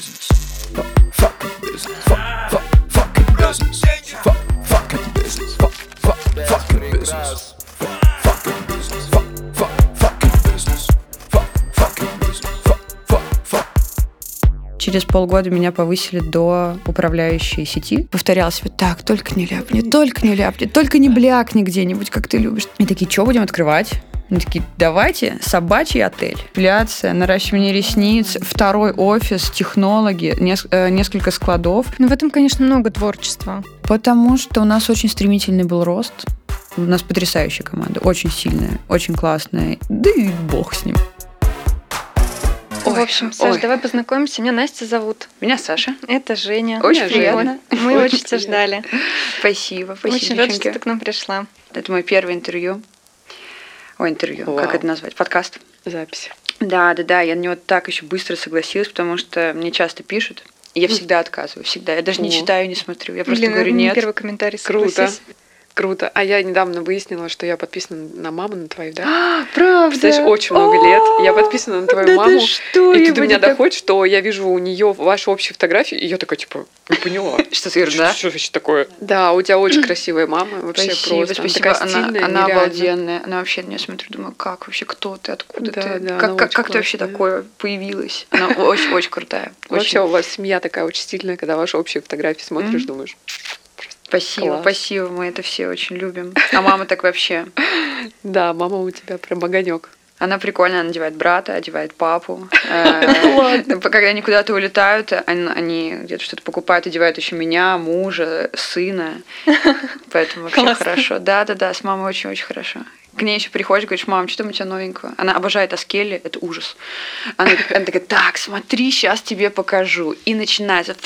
business. Fuck. Fuck, business. Fuck. Fuck, fuck, fucking business. Fuck, fucking business. Fuck, fuck, fucking business. Через полгода меня повысили до управляющей сети. Повторяла себе, так, только не ляпни, только не ляпни, только не блякни где-нибудь, как ты любишь. И такие, что будем открывать? Они такие, давайте собачий отель. Эпиляция, наращивание ресниц, второй офис, технологи, нес- э, несколько складов. Ну, в этом, конечно, много творчества. Потому что у нас очень стремительный был рост. У нас потрясающая команда, очень сильная, очень классная. Да и бог с ним. в Ой, общем, Саш, ой. давай познакомимся. Меня Настя зовут. Меня Саша. Это Женя. Очень Вот. приятно. Мы Очень очень тебя ждали. Спасибо, спасибо, Очень рада, девчонки. что ты к нам пришла. Это мое первое интервью. Ой, интервью, как Вау. это назвать? Подкаст. Запись. Да, да, да, я на него так еще быстро согласилась, потому что мне часто пишут. и Я всегда отказываю, всегда. Я даже не О. читаю, не смотрю. Я просто Блин, говорю нет. первый комментарий. Круто. согласись. Круто. А я недавно выяснила, что я подписана на маму, на твою, да? А, правда? Представляешь, очень много лет. Я подписана на твою да маму. Ты что? И тут до меня так- доходит, что я вижу у нее ваши общие фотографии, и я такая, типа, не поняла. Что ты да? Что вообще такое? Да, у тебя очень красивая мама, вообще просто. Спасибо. Она, обалденная. Она вообще на меня смотрю, думаю, как вообще, кто ты, откуда Да, ты? как ты вообще такое появилась? Она очень, очень крутая. Вообще у вас семья такая очень стильная, когда ваши общие фотографии смотришь, думаешь, Спасибо, Класс. спасибо, мы это все очень любим. А мама так вообще. да, мама у тебя прям огонек. Она прикольно, она одевает брата, одевает папу. Э, Когда они куда-то улетают, они где-то что-то покупают, одевают еще меня, мужа, сына. Поэтому вообще хорошо. Да-да-да, с мамой очень-очень хорошо. К ней еще приходишь, говоришь, мам, что там у тебя новенького? Она обожает Аскели, это ужас. Она, она такая, так, смотри, сейчас тебе покажу. И начинается.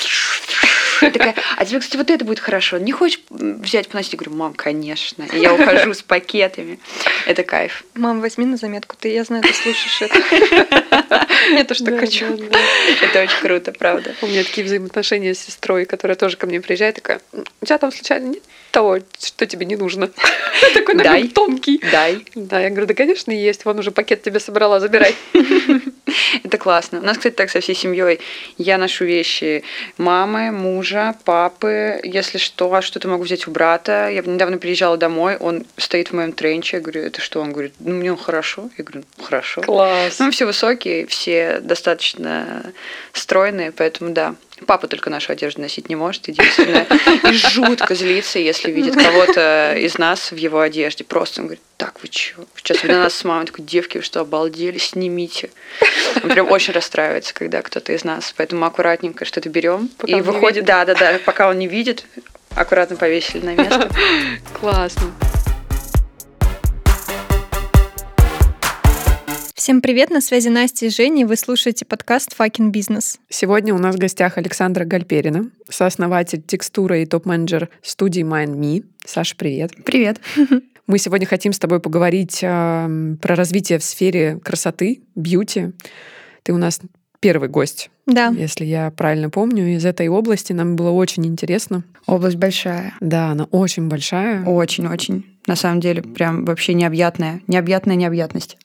Я такая, а тебе, кстати, вот это будет хорошо. Не хочешь взять поносить? Я говорю, мам, конечно. И я ухожу с пакетами. Это кайф. Мам, возьми на заметку. Ты, я знаю, ты слушаешь это. Я тоже так хочу. Это очень круто, правда. У меня такие взаимоотношения с сестрой, которая тоже ко мне приезжает, такая, «М, у тебя там случайно нет того, что тебе не нужно? Такой тонкий. Дай. Да, я говорю, да, конечно, есть. Вон уже пакет тебе собрала, забирай. Это классно. У нас, кстати, так со всей семьей. Я ношу вещи мамы, мужа, папы. Если что, а что-то могу взять у брата. Я недавно приезжала домой, он стоит в моем тренче. Я говорю, это что? Он говорит, ну, мне хорошо. Я говорю, «Ну, хорошо. Класс. Ну, мы все высокие, все достаточно стройные, поэтому да. Папа только нашу одежду носить не может, единственное. И жутко злится, если видит кого-то из нас в его одежде. Просто он говорит, так, вы чё? Сейчас на нас с мамой такой, девки, вы что, обалдели, снимите. Он прям очень расстраивается, когда кто-то из нас. Поэтому аккуратненько что-то берем. Пока И выходит, да, да, да, пока он не видит, аккуратно повесили на место. Классно. Всем привет, на связи Настя и Женя, и вы слушаете подкаст «Факин бизнес». Сегодня у нас в гостях Александра Гальперина, сооснователь текстуры и топ-менеджер студии Mind Me. Саша, привет. Привет. Мы сегодня хотим с тобой поговорить эм, про развитие в сфере красоты, бьюти. Ты у нас первый гость, Да, если я правильно помню, из этой области. Нам было очень интересно. Область большая. Да, она очень большая. Очень-очень. На самом деле, прям вообще необъятная. Необъятная необъятность.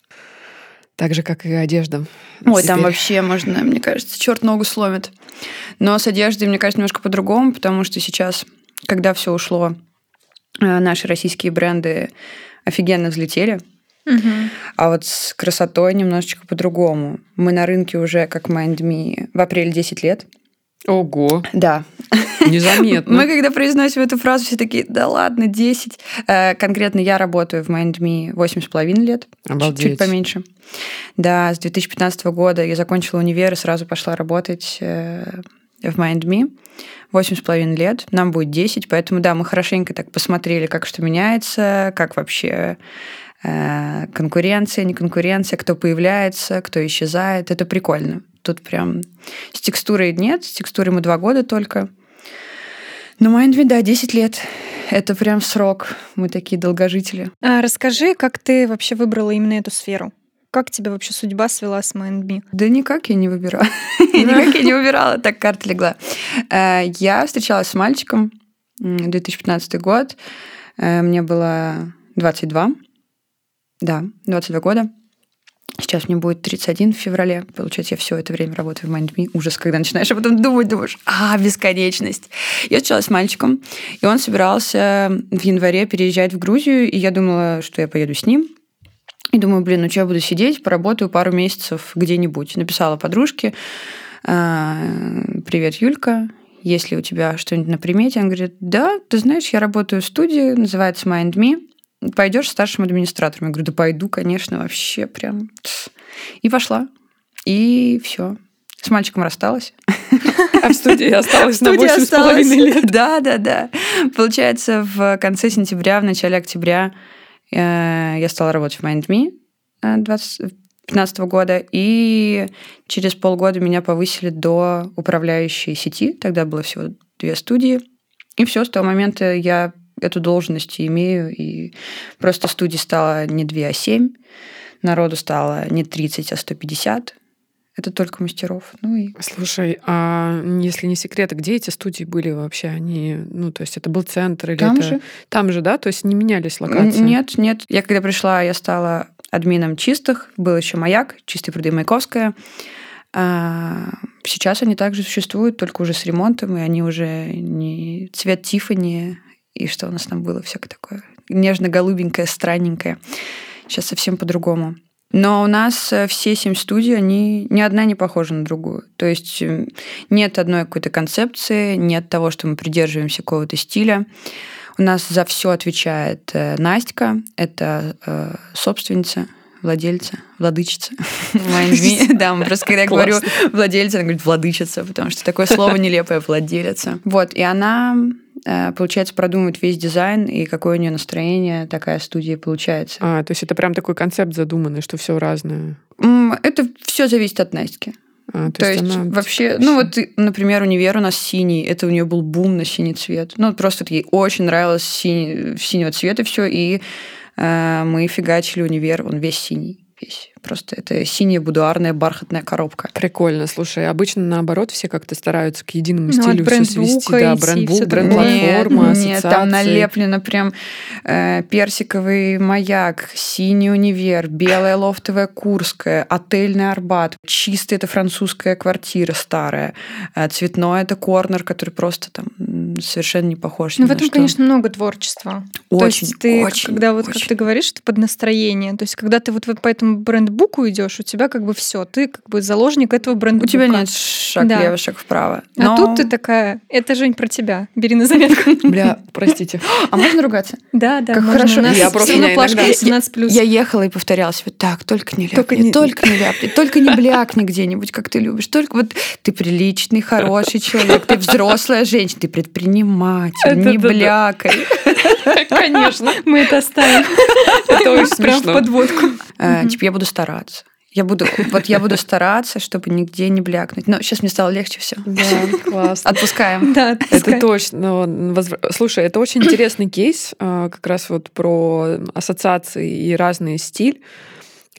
Так же, как и одежда. Ой, там Теперь. вообще можно, мне кажется, черт ногу сломит. Но с одеждой, мне кажется, немножко по-другому, потому что сейчас, когда все ушло, э, наши российские бренды офигенно взлетели. Мгм. А вот с красотой немножечко по-другому. Мы на рынке уже, как Mind Me, в апреле 10 лет. Ого, Да. незаметно. Мы когда произносим эту фразу, все такие, да ладно, 10. Э, Конкретно я работаю в Mind Me 8,5 лет. Чуть- Обалдеть. Чуть поменьше. Да, с 2015 года я закончила универ и сразу пошла работать э, в Mind Me. Восемь с половиной лет, нам будет 10, поэтому да, мы хорошенько так посмотрели, как что меняется, как вообще э, конкуренция, не конкуренция, кто появляется, кто исчезает. Это прикольно. Тут прям с текстурой нет, с текстурой мы два года только. Но Mindme, да, 10 лет. Это прям срок. Мы такие долгожители. А расскажи, как ты вообще выбрала именно эту сферу? Как тебя вообще судьба свела с Mindme? Да никак я не выбирала. Никак я не выбирала, так карта легла. Э, Я встречалась с мальчиком, м, 2015 год. Э, Мне было 22. Да, 22 года. Сейчас мне будет 31 в феврале. Получается, я все это время работаю в MindMe. Ужас, когда начинаешь об этом думать, думаешь, а, бесконечность. Я встречалась с мальчиком, и он собирался в январе переезжать в Грузию, и я думала, что я поеду с ним. И думаю, блин, ну что я буду сидеть, поработаю пару месяцев где-нибудь. Написала подружке, «А, привет, Юлька, есть ли у тебя что-нибудь на примете? Он говорит, да, ты знаешь, я работаю в студии, называется MindMe пойдешь старшим администратором? Я говорю, да пойду, конечно, вообще прям. И пошла. И все. С мальчиком рассталась. А в студии осталась на 8,5 лет. Да, да, да. Получается, в конце сентября, в начале октября я стала работать в MindMe 2015 года, и через полгода меня повысили до управляющей сети. Тогда было всего две студии. И все, с того момента я эту должность имею, и просто студий стало не 2, а 7, народу стало не 30, а 150. Это только мастеров. Ну и... Слушай, а если не секрет, где эти студии были вообще? Они, ну, то есть это был центр или Там это... же. Там же, да? То есть не менялись локации? Нет, нет. Я когда пришла, я стала админом чистых. Был еще маяк, чистые пруды Маяковская. А сейчас они также существуют, только уже с ремонтом, и они уже не цвет Тифани, и что у нас там было всякое такое нежно-голубенькое, странненькое. Сейчас совсем по-другому. Но у нас э, все семь студий, они ни одна не похожа на другую. То есть э, нет одной какой-то концепции, нет того, что мы придерживаемся какого-то стиля. У нас за все отвечает э, Настя, это собственница, владельца, владычица. Да, мы просто когда я говорю владельца, она говорит владычица, потому что такое слово нелепое, владелица. Вот, и она получается, продумывает весь дизайн и какое у нее настроение, такая студия получается. А, то есть это прям такой концепт задуманный, что все разное. Это все зависит от Настики. А, то, то есть, есть она... вообще, ну вот, например, универ у нас синий, это у нее был бум на синий цвет. Ну просто ей очень нравилось синий, синего цвета все, и э, мы фигачили универ, он весь синий весь. Просто это синяя будуарная бархатная коробка. Прикольно. Слушай, обычно наоборот все как-то стараются к единому ну, стилю все свести. Да, брендбук, бренд-платформа, нет, нет, там налеплено прям э, персиковый маяк, синий универ, белая лофтовая Курская, отельный Арбат, чистая это французская квартира старая, э, цветной это корнер, который просто там совершенно не похож Ну, в этом, что. конечно, много творчества. Очень, то есть ты, очень, когда вот, очень. как ты говоришь, это под настроение. То есть когда ты вот по этому брендбуку идешь, у тебя как бы все, ты как бы заложник этого брендбука. У тебя нет шаг Да. влево, шаг вправо. А Но- тут ты такая, это, Жень, про тебя. Бери на заметку. Бля, простите. А можно ругаться? Да, да, Как хорошо. У нас Я просто- равно я плашка иногда- 18 плюс. Я ехала и повторяла себе, так, только не ляпни, Только не, ляпни, только не блякни где-нибудь, как ты любишь. Только вот ты приличный, хороший человек, ты взрослая женщина, ты предприниматель, не Это да-да. блякай. Конечно. Мы это оставим. Это очень Прям в смешно. подводку. Э, Типа я буду стараться. Я буду, вот я буду стараться, чтобы нигде не блякнуть. Но сейчас мне стало легче все. Да, классно. Отпускаем. Да, Это отпускай. точно. Слушай, это очень интересный кейс, а, как раз вот про ассоциации и разный стиль.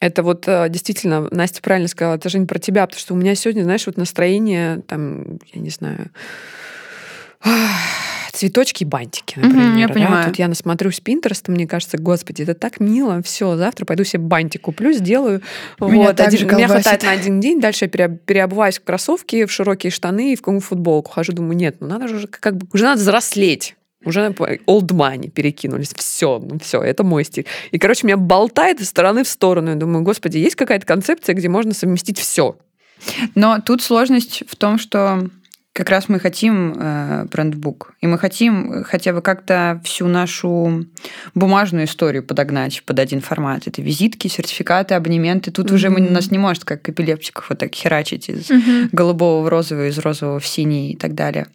Это вот а, действительно, Настя правильно сказала, это же не про тебя, потому что у меня сегодня, знаешь, вот настроение, там, я не знаю, цветочки и бантики, например. я да. понимаю. Тут я насмотрюсь Пинтереста, мне кажется, господи, это так мило, все, завтра пойду себе бантик куплю, сделаю. Меня вот, один- же меня колбасит. хватает на один день, дальше я пере- переобуваюсь в кроссовки, в широкие штаны и в какую футболку. Хожу, думаю, нет, ну надо же уже как бы, уже надо взрослеть. Уже old money перекинулись. Все, ну все, это мой стиль. И, короче, меня болтает из стороны в сторону. Я думаю, господи, есть какая-то концепция, где можно совместить все. Но тут сложность в том, что как раз мы хотим э, брендбук, и мы хотим хотя бы как-то всю нашу бумажную историю подогнать под один формат. Это визитки, сертификаты, абонементы. Тут уже мы, нас не может, как эпилептиков, вот так херачить из Мгм. голубого в розовый, из розового в синий и так далее.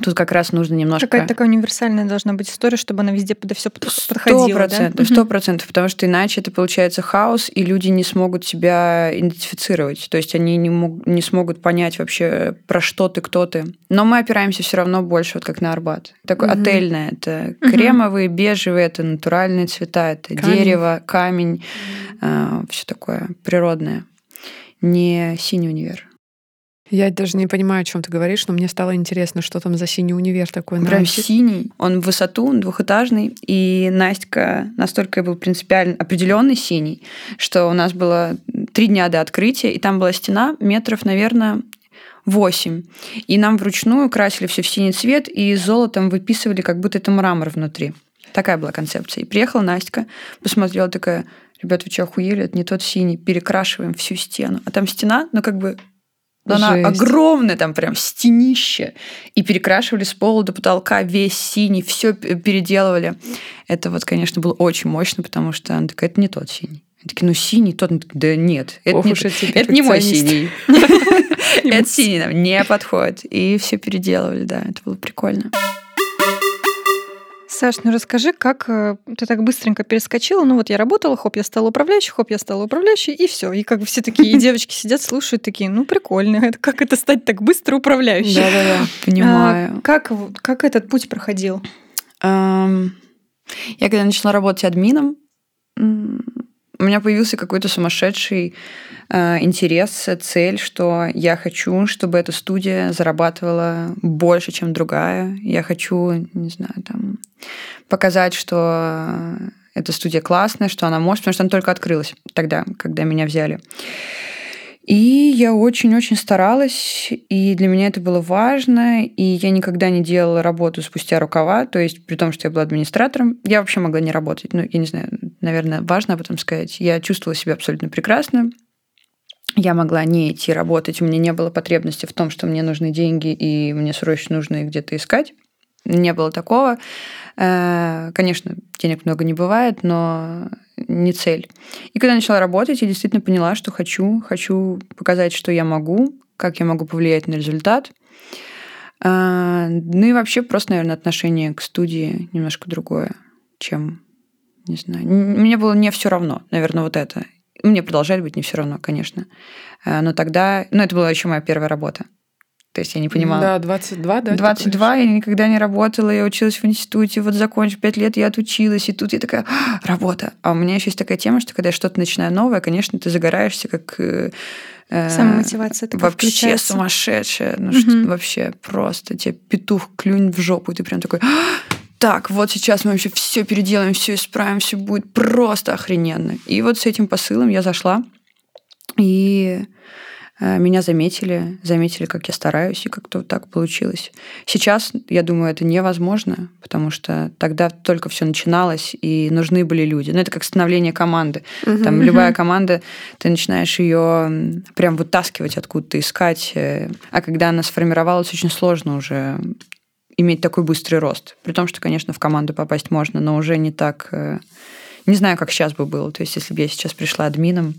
Тут как раз нужно немножко... Какая-то такая универсальная должна быть история, чтобы она везде подо все подходила. да? процентов, сто процентов, потому что иначе это получается хаос, и люди не смогут себя идентифицировать. То есть они не, мог- не смогут понять вообще, про что ты, кто ты. Но мы опираемся все равно больше, вот как на Арбат. Такой Мгм. отельное. Это Мгм. кремовые, бежевые, это натуральные цвета, это Камень. дерево, камень, все такое природное. Не синий универ. Я даже не понимаю, о чем ты говоришь, но мне стало интересно, что там за синий универ такой. Прям Антике. синий. Он в высоту, он двухэтажный. И Настя настолько был принципиально определенный синий, что у нас было три дня до открытия, и там была стена метров, наверное, 8. И нам вручную красили все в синий цвет и золотом выписывали, как будто это мрамор внутри. Такая была концепция. И приехала Настя, посмотрела такая, ребят, вы что, охуели? Это не тот синий. Перекрашиваем всю стену. А там стена, ну как бы она Жесть. огромная, там прям стенище. И перекрашивали с пола до потолка весь синий, все переделывали. Это вот, конечно, было очень мощно, потому что она такая, это не тот синий. Они такие, ну синий тот. Она Да нет, это, Ох не, это не мой синий. Это синий нам не подходит. И все переделывали, да, это было прикольно. Саш, ну расскажи, как э, ты так быстренько перескочила. Ну вот я работала, хоп, я стала управляющей, хоп, я стала управляющей, и все. И как бы все такие и девочки сидят, слушают, такие, ну прикольно, это как это стать так быстро управляющей? Да-да-да. Понимаю. А как, вот- как этот путь проходил? Я когда начала работать админом, у меня появился какой-то сумасшедший э, интерес, цель, что я хочу, чтобы эта студия зарабатывала больше, чем другая. Я хочу, не знаю, там, показать, что эта студия классная, что она может, потому что она только открылась тогда, когда меня взяли. И я очень-очень старалась, и для меня это было важно, и я никогда не делала работу спустя рукава, то есть при том, что я была администратором, я вообще могла не работать. Ну, я не знаю, наверное, важно об этом сказать. Я чувствовала себя абсолютно прекрасно, я могла не идти работать, у меня не было потребности в том, что мне нужны деньги, и мне срочно нужно их где-то искать. Не было такого. Э, Конечно, денег много не бывает, но не цель. И когда начала работать, я действительно поняла, что хочу, хочу показать, что я могу, как я могу повлиять на результат. А, Ну и вообще просто, наверное, отношение к студии немножко другое, чем, не знаю, мне было не все равно, наверное, вот это. Мне продолжали быть не все равно, конечно. А, Но тогда, ну это была еще моя первая работа. То есть я не понимала. Да, 22, да? ты 22, я никогда не работала, я училась в институте, вот закончив 5 лет, я отучилась, и тут я такая, «А, работа. А у меня еще есть такая тема, что когда я что-то начинаю новое, конечно, ты загораешься как... э, э, Самомотивация такая Вообще включается. сумасшедшая. Ну, что Мгм. вообще просто тебе петух клюнь в жопу, и ты прям такой, «А, так, вот сейчас мы вообще все переделаем, все исправим, все будет просто охрененно. И вот с этим посылом я зашла, и меня заметили, заметили, как я стараюсь, и как-то вот так получилось. Сейчас, я думаю, это невозможно, потому что тогда только все начиналось, и нужны были люди. Ну, это как становление команды. Мгм. Там любая команда, ты начинаешь ее прям вытаскивать откуда-то, искать. э, А когда она сформировалась, очень сложно уже иметь такой быстрый рост. При том, что, конечно, в команду попасть можно, но уже не так... э, Не знаю, как сейчас бы было. То есть, если бы я сейчас пришла админом...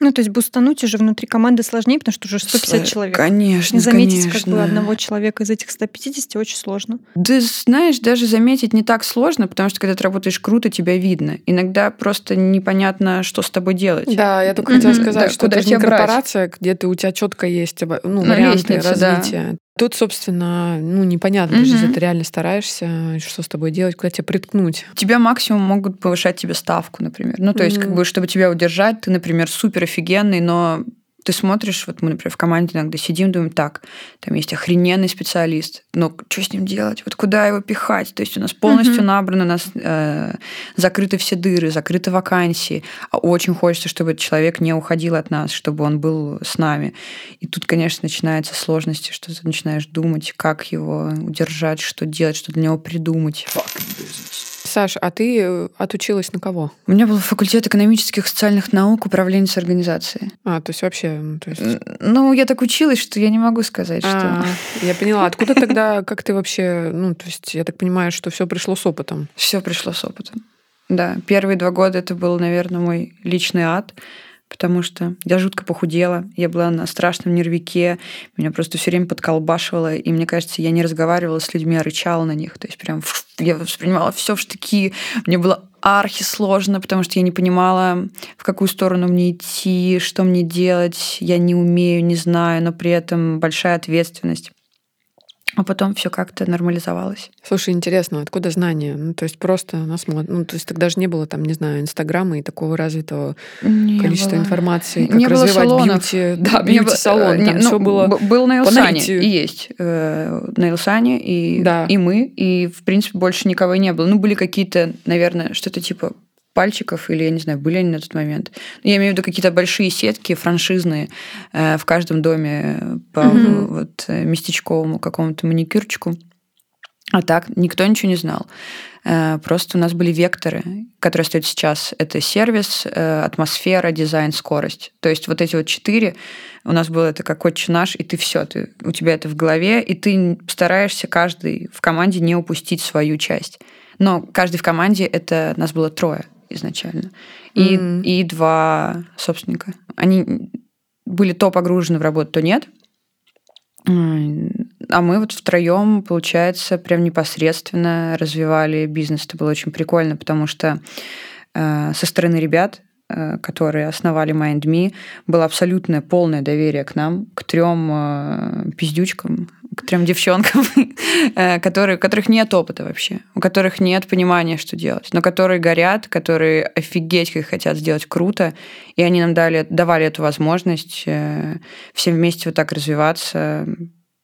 Ну, то есть бустануть уже внутри команды сложнее, потому что уже 150 человек. Конечно, Не заметить как конечно. бы одного человека из этих 150 очень сложно. Да, знаешь, даже заметить не так сложно, потому что когда ты работаешь круто, тебя видно. Иногда просто непонятно, что с тобой делать. Да, я только хотела Мгм. сказать, Да, что куда это не тебя брать? корпорация, где ты, у тебя четко есть э, ну, На варианты лестнице, да. Тут, собственно, ну, непонятно, даже Мгм. если ты реально стараешься, что с тобой делать, куда тебя приткнуть. Тебя максимум могут повышать тебе ставку, например. Ну, то есть, как Мгм. бы, чтобы тебя удержать, ты, например, супер офигенный, но ты смотришь, вот мы, например, в команде иногда сидим, думаем, так, там есть охрененный специалист, но что с ним делать? Вот куда его пихать? То есть у нас полностью Мгм. набрано, у нас э, закрыты все дыры, закрыты вакансии, а очень хочется, чтобы этот человек не уходил от нас, чтобы он был с нами. И тут, конечно, начинаются сложности, что ты начинаешь думать, как его удержать, что делать, что для него придумать. Fucking business. Саш, а ты э, отучилась на кого? У меня был факультет экономических и социальных наук, управление с организацией. А, то есть вообще, ну, то есть... Ну, я так училась, что я не могу сказать, А, что я поняла. Откуда тогда, как ты вообще, ну, то есть, я так понимаю, что все пришло с опытом. все пришло с опытом. Да, первые два года это был, наверное, мой личный ад, потому что я жутко похудела, я была на страшном нервике, меня просто все время подколбашивало, и мне кажется, я не разговаривала с людьми, а рычала на них. То есть прям я воспринимала все в штыки. Мне было архи сложно, потому что я не понимала, в какую сторону мне идти, что мне делать. Я не умею, не знаю, но при этом большая ответственность. А потом все как-то нормализовалось. Слушай, интересно, откуда знания? Ну, то есть просто насмотр... Ну, то есть тогда же не было там, не знаю, Инстаграма и такого развитого Не количества было. информации, как Не было развивать салонов. бьюти. Да, было- бьюти-салон. не, Там ну, все было... Был на Илсане и есть. э, На Илсане и, Да. и мы. И, в принципе, больше никого не было. Ну, были какие-то, наверное, что-то типа пальчиков, или, я не знаю, были они на тот момент. Я имею в виду какие-то большие сетки франшизные э, в каждом доме по Мгм. вот э, местечковому какому-то маникюрчику. А так никто ничего не знал. Э, Просто у нас были векторы, которые стоят сейчас. Это сервис, э, атмосфера, дизайн, скорость. То есть вот эти вот четыре у нас было это как отче наш, и ты все, ты, у тебя это в голове, и ты стараешься каждый в команде не упустить свою часть. Но каждый в команде, это нас было трое изначально. И, Мгм. и два собственника. Они были то погружены в работу, то нет. А мы вот втроем, получается, прям непосредственно развивали бизнес. Это было очень прикольно, потому что э, со стороны ребят, э, которые основали MindMe, было абсолютное полное доверие к нам, к трем э, пиздючкам, к трем девчонкам, э, которые, у которых нет опыта вообще, у которых нет понимания, что делать, но которые горят, которые офигеть как хотят сделать круто, и они нам дали, давали эту возможность э, всем вместе вот так развиваться.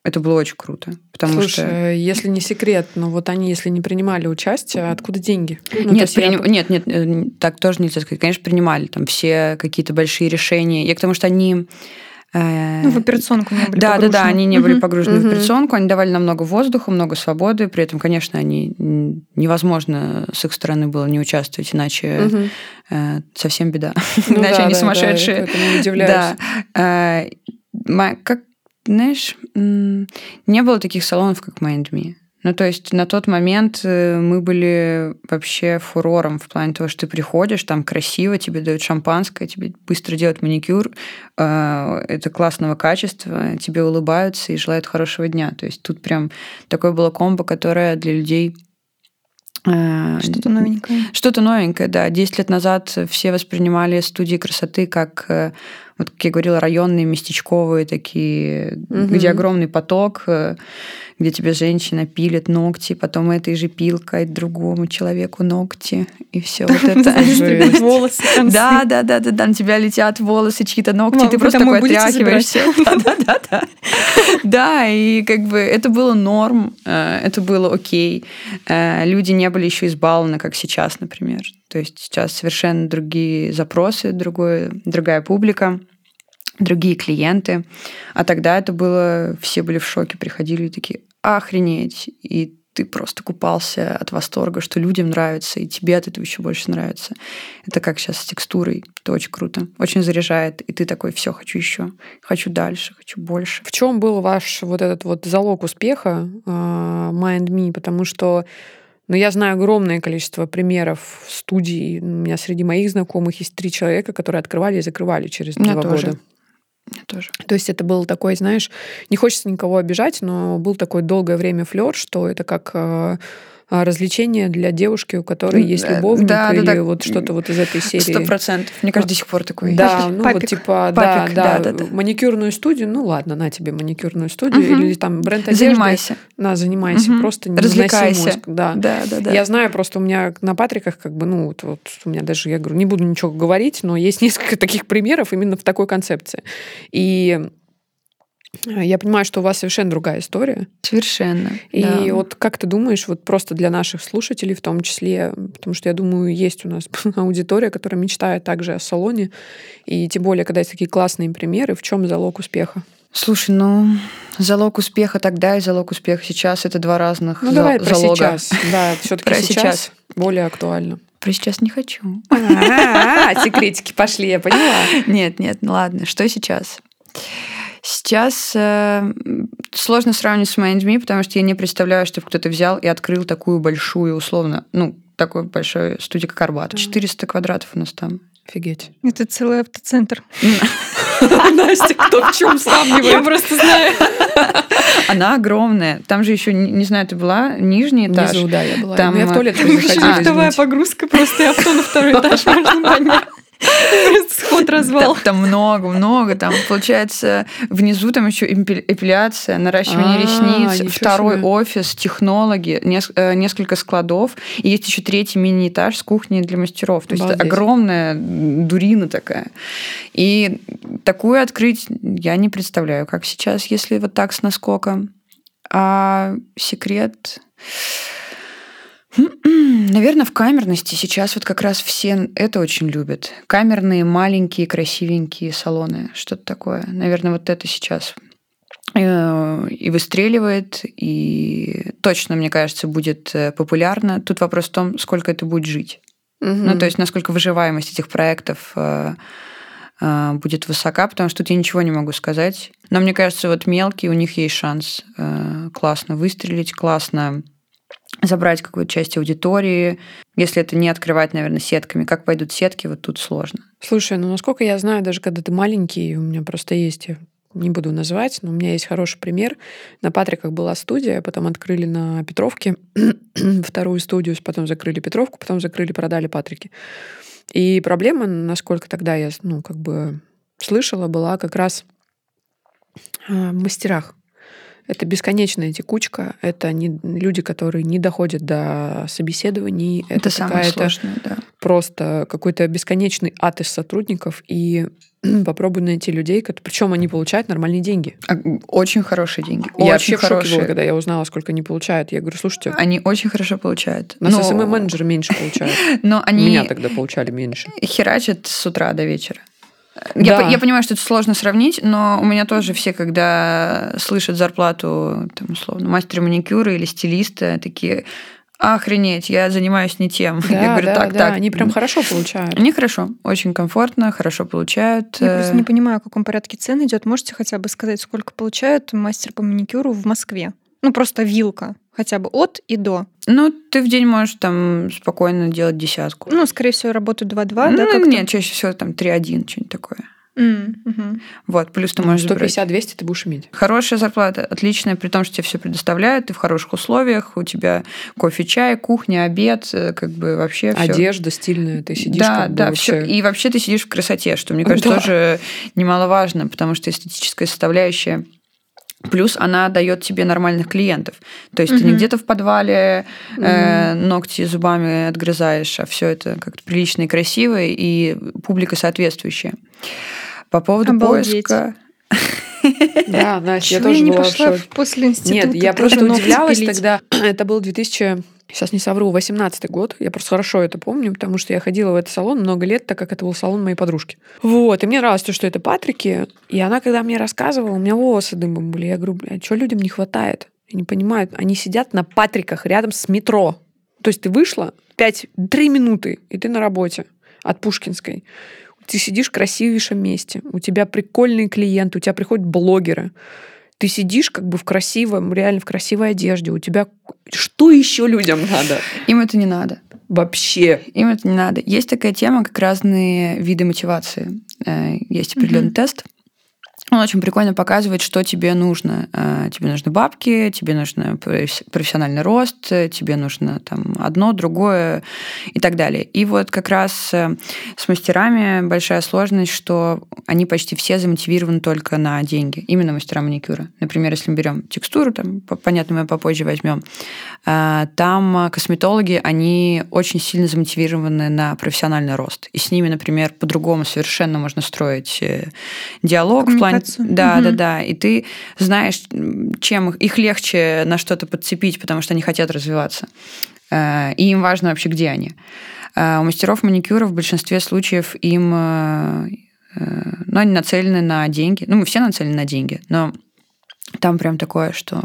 Это было очень круто, потому Слушай, что... если не секрет, но вот они, если не принимали участие, откуда деньги? Ну, нет, есть я приним- нет, нет, э, так тоже нельзя сказать. Конечно, принимали там все какие-то большие решения. Я к тому, что они... э, Ну, в операционку не были да, да, да, погружены. они не были погружены в операционку, они давали нам много воздуха, много свободы, при этом, конечно, они невозможно с их стороны было не участвовать, иначе э, совсем беда. Ну Иначе да, они да, да, сумасшедшие. удивляюсь. Да. Э, Как, знаешь, не было таких салонов, как MindMe. Ну, то есть на тот момент э, мы были вообще фурором в плане того, что ты приходишь, там красиво, тебе дают шампанское, тебе быстро делают маникюр, э, это классного качества, тебе улыбаются и желают хорошего дня. То есть тут прям такое было комбо, которое для людей... э, Что-то новенькое. что-то новенькое, да. Десять лет назад все воспринимали студии красоты как, вот как я говорила, районные, местечковые такие, Мгм. где огромный поток, где тебе женщина пилит ногти, потом этой же пилкой другому человеку ногти, и все вот это. Волосы. Да, да, да, да, да, на тебя летят волосы, чьи-то ногти, ты просто такой отряхиваешься. Да, да, да, да. Да, и как бы это было норм, э, это было окей. Э, Люди не были еще избалованы, как сейчас, например. То есть сейчас совершенно другие запросы, другое, другая публика, другие клиенты. А тогда это было, все были в шоке, приходили и такие, охренеть. И ты просто купался от восторга, что людям нравится, и тебе от этого еще больше нравится. Это как сейчас с текстурой. Это очень круто. Очень заряжает. И ты такой, все, хочу еще. Хочу дальше, хочу больше. В чем был ваш вот этот вот залог успеха а, Mind Me? Потому что ну, я знаю огромное количество примеров студий. У меня среди моих знакомых есть три человека, которые открывали и закрывали через два года. Тоже. То есть это был такой, знаешь, не хочется никого обижать, но был такой долгое время флер, что это как э, развлечение для девушки, у которой есть э, любовник да, да, или да. вот что-то вот из этой Сто серии. процентов. Мне кажется, до сих пор такой. Да, Папик, ну вот папик. типа, да, Папик, да, да, да, да. маникюрную студию, ну ладно, на тебе маникюрную студию, Мгм. или там бренд одежды. Занимайся. На, занимайся, Мгм. просто не Развлекайся. мозг, да. Да, да, да. Я знаю, просто у меня на Патриках, как бы, ну, вот, вот у меня даже, я говорю, не буду ничего говорить, но есть несколько таких примеров именно в такой концепции. И я понимаю, что у вас совершенно другая история. Совершенно. И да. вот как ты думаешь, вот просто для наших слушателей в том числе, потому что я думаю, есть у нас аудитория, которая мечтает также о салоне, и тем более, когда есть такие классные примеры, в чем залог успеха? Слушай, ну, залог успеха тогда и залог успеха сейчас это два разных Ну за- давай про залога. сейчас. Да, все-таки сейчас, сейчас. более актуально. Про сейчас не хочу. А, секретики пошли, я поняла. Нет, нет, ну ладно. Что сейчас? Сейчас э, сложно сравнивать с MindMe, потому что я не представляю, чтобы кто-то взял и открыл такую большую, условно, ну, такой большой студию, как Арбат. 400 квадратов у нас там. Офигеть. Это целый автоцентр. Настя, кто в чем Я сравнивает? просто знаю. Она огромная. Там же еще, не знаю, ты была нижний этаж. Внизу, да, я была. Там, я в э, туалет заходила, Лифтовая извините. погрузка, просто и авто на второй этаж можно поднять. Сход развал. Там, много, много. Там получается внизу там еще эпиляция, наращивание А, ресниц, второй офис, технологи, э, несколько складов. И есть еще третий мини-этаж с кухней для мастеров. То есть огромная дурина такая. И такую открыть я не представляю, как сейчас, если вот так с наскока. А секрет... Наверное, в камерности сейчас вот как раз все это очень любят. Камерные, маленькие, красивенькие салоны. Что-то такое. Наверное, вот это сейчас э, и выстреливает, и точно, мне кажется, будет э, популярно. Тут вопрос в том, сколько это будет жить. Ну, то есть, насколько выживаемость этих проектов э, будет высока, потому что тут я ничего не могу сказать. Но мне кажется, вот мелкие, у них есть шанс классно выстрелить, классно забрать какую-то часть аудитории. Если это не открывать, наверное, сетками. Как пойдут сетки, вот тут сложно. Слушай, ну насколько я знаю, даже когда ты маленький, у меня просто есть, не буду называть, но у меня есть хороший пример. На Патриках была студия, потом открыли на Петровке вторую студию, потом закрыли Петровку, потом закрыли, продали Патрики. И проблема, насколько тогда я, ну, как бы слышала, была как раз а, в мастерах. Это бесконечная текучка, это не, люди, которые не доходят до собеседований. Это, Это, самое сложное, да. просто какой-то бесконечный ад из сотрудников, и попробуй найти людей, причем они получают нормальные деньги. А, Очень хорошие деньги. я очень вообще в шоке хорошие. была, когда я узнала, сколько они получают. Я говорю, слушайте, Они очень хорошо получают. у нас Но- СММ-менеджеры меньше получают. Но они Меня тогда получали меньше. херачат с утра до вечера. Я, Да. по- я понимаю, что это сложно сравнить, но у меня тоже все, когда слышат зарплату, там, условно, мастера маникюра или стилиста, такие, охренеть, я занимаюсь не тем. я Да, говорю, да, так, да, так. они прям хорошо получают. Они хорошо, очень комфортно, хорошо получают. Я просто Э, не понимаю, в каком порядке цен идет. Можете хотя бы сказать, сколько получает мастер по маникюру в Москве? Ну, просто вилка. Хотя бы от и до. Ну, ты в день можешь там спокойно делать десятку. Ну, скорее всего, работают 2-2, да? ну, как-то? нет, чаще всего там 3-1, что-нибудь такое. М, мгм. Вот, плюс ты можешь забрать. 150-200 ты будешь иметь. Хорошая зарплата, отличная, при том, что тебе все предоставляют, ты в хороших условиях, у тебя кофе, чай, кухня, обед, э, как бы вообще все. Одежда стильная, ты сидишь да, как бы да, вообще- все. И вообще ты сидишь в красоте, что мне кажется Да. тоже немаловажно, потому что эстетическая составляющая Плюс она дает тебе нормальных клиентов. То есть ты не где-то в подвале э, ногти зубами отгрызаешь, а все это как-то прилично и красиво, и публика соответствующая. По поводу Обалдеть. поиска... Да, Настя, я тоже не была в пошла после института? Нет, я просто удивлялась тогда. Это был 2000, сейчас не совру, 18 год. Я просто хорошо это помню, потому что я ходила в этот салон много лет, так как это был салон моей подружки. Вот, и мне нравилось то, что это Патрики. И она, когда мне рассказывала, у меня волосы дымом были. Я говорю, блядь, что людям не хватает? Я не понимаю. Они сидят на Патриках рядом с метро. То есть ты вышла 5, 3 минуты, и ты на работе от Пушкинской. Ты сидишь в красивейшем месте, у тебя прикольные клиенты, у тебя приходят блогеры. Ты сидишь как бы в красивом, реально в красивой одежде. У тебя что еще людям надо? Им это не надо. Вообще. Им это не надо. Есть такая тема, как разные виды мотивации. Э, Есть определенный Мгм. тест. Он очень прикольно показывает, что тебе нужно. Э, Тебе нужны бабки, тебе професс- профессиональный рост, э, тебе нужно там одно, другое и так далее. И вот как раз э, с мастерами большая сложность, что они почти все замотивированы только на деньги. Именно мастера маникюра. Например, если мы берем текстуру, там, по- понятно, мы попозже возьмем, там косметологи, они очень сильно замотивированы на профессиональный рост. И с ними, например, по-другому совершенно можно строить диалог в плане... Коммуникацию. Да, Мгм. да, да. И ты знаешь, чем их, их легче на что-то подцепить, потому что они хотят развиваться. Э, И им важно вообще, где они. А У мастеров маникюра в большинстве случаев им... э, э, Ну, они нацелены на деньги. Ну, мы все нацелены на деньги, но там прям такое, что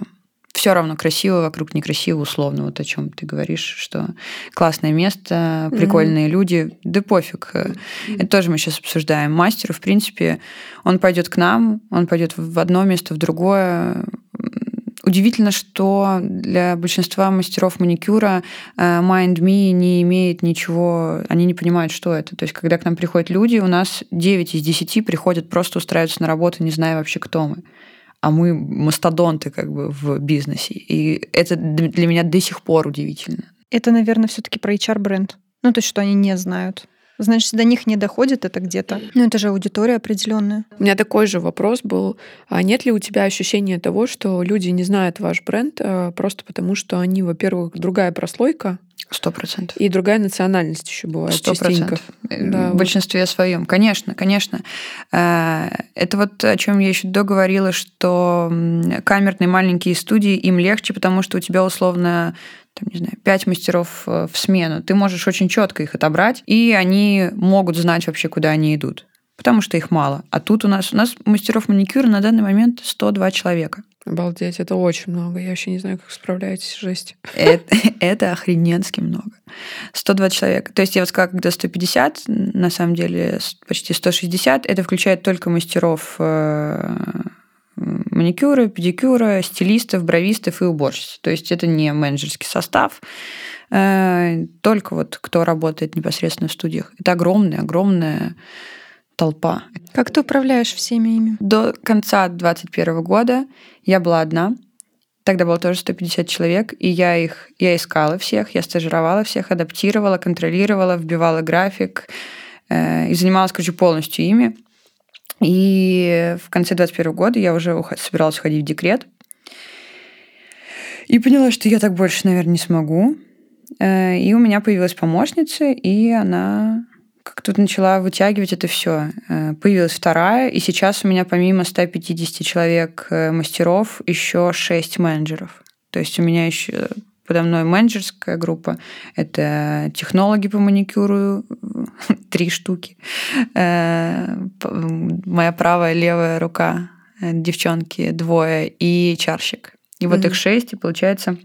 все равно красиво вокруг некрасиво, условно, вот о чем ты говоришь, что классное место, прикольные люди, да пофиг. Э, Это тоже мы сейчас обсуждаем. Мастеру, в принципе, он пойдет к нам, он пойдет в одно место, в другое. Удивительно, что для большинства мастеров маникюра э, Mind.me не имеет ничего, они не понимают, что это. То есть, когда к нам приходят люди, у нас 9 из 10 приходят просто устраиваться на работу, не зная вообще, кто мы а мы мастодонты как бы в бизнесе. И это для меня до сих пор удивительно. Это, наверное, все таки про HR-бренд. Ну, то есть, что они не знают. Значит, до них не доходит это где-то. Ну, это же аудитория определенная. У меня такой же вопрос был. А нет ли у тебя ощущения того, что люди не знают ваш бренд э, просто потому, что они, во-первых, другая прослойка, Сто процентов. и другая национальность еще бывает Сто частенько. процентов. Э, Да, В вот. большинстве своем. Конечно, конечно. Э, Это вот о чем я еще договорила, что камерные маленькие студии им легче, потому что у тебя условно там, не знаю, пять мастеров э, в смену. Ты можешь очень четко их отобрать, и они могут знать вообще, куда они идут. Потому что их мало. А тут у нас, у нас мастеров маникюра на данный момент 102 человека. Обалдеть, это очень много. Я вообще не знаю, как справляетесь, жесть. Это, это охрененски много. 120 человек. То есть я вот сказала, когда 150, на самом деле почти 160, это включает только мастеров э, маникюра, педикюра, стилистов, бровистов и уборщиц. То есть это не менеджерский состав, э, только вот кто работает непосредственно в студиях. Это огромная, огромная толпа. Как ты управляешь всеми ими? До конца 2021 года я была одна. Тогда было тоже 150 человек, и я их, я искала всех, я стажировала всех, адаптировала, контролировала, вбивала график э, и занималась, короче, полностью ими. И в конце 2021 года я уже уход- собиралась уходить в декрет. И поняла, что я так больше, наверное, не смогу. Э, И у меня появилась помощница, и она как тут начала вытягивать это все. Появилась вторая, и сейчас у меня помимо 150 человек э, мастеров еще 6 менеджеров. То есть у меня еще подо мной менеджерская группа. Это технологи по маникюру, три штуки. Э, Моя правая, левая рука, э, девчонки двое, и чарщик. И вот их шесть, и получается,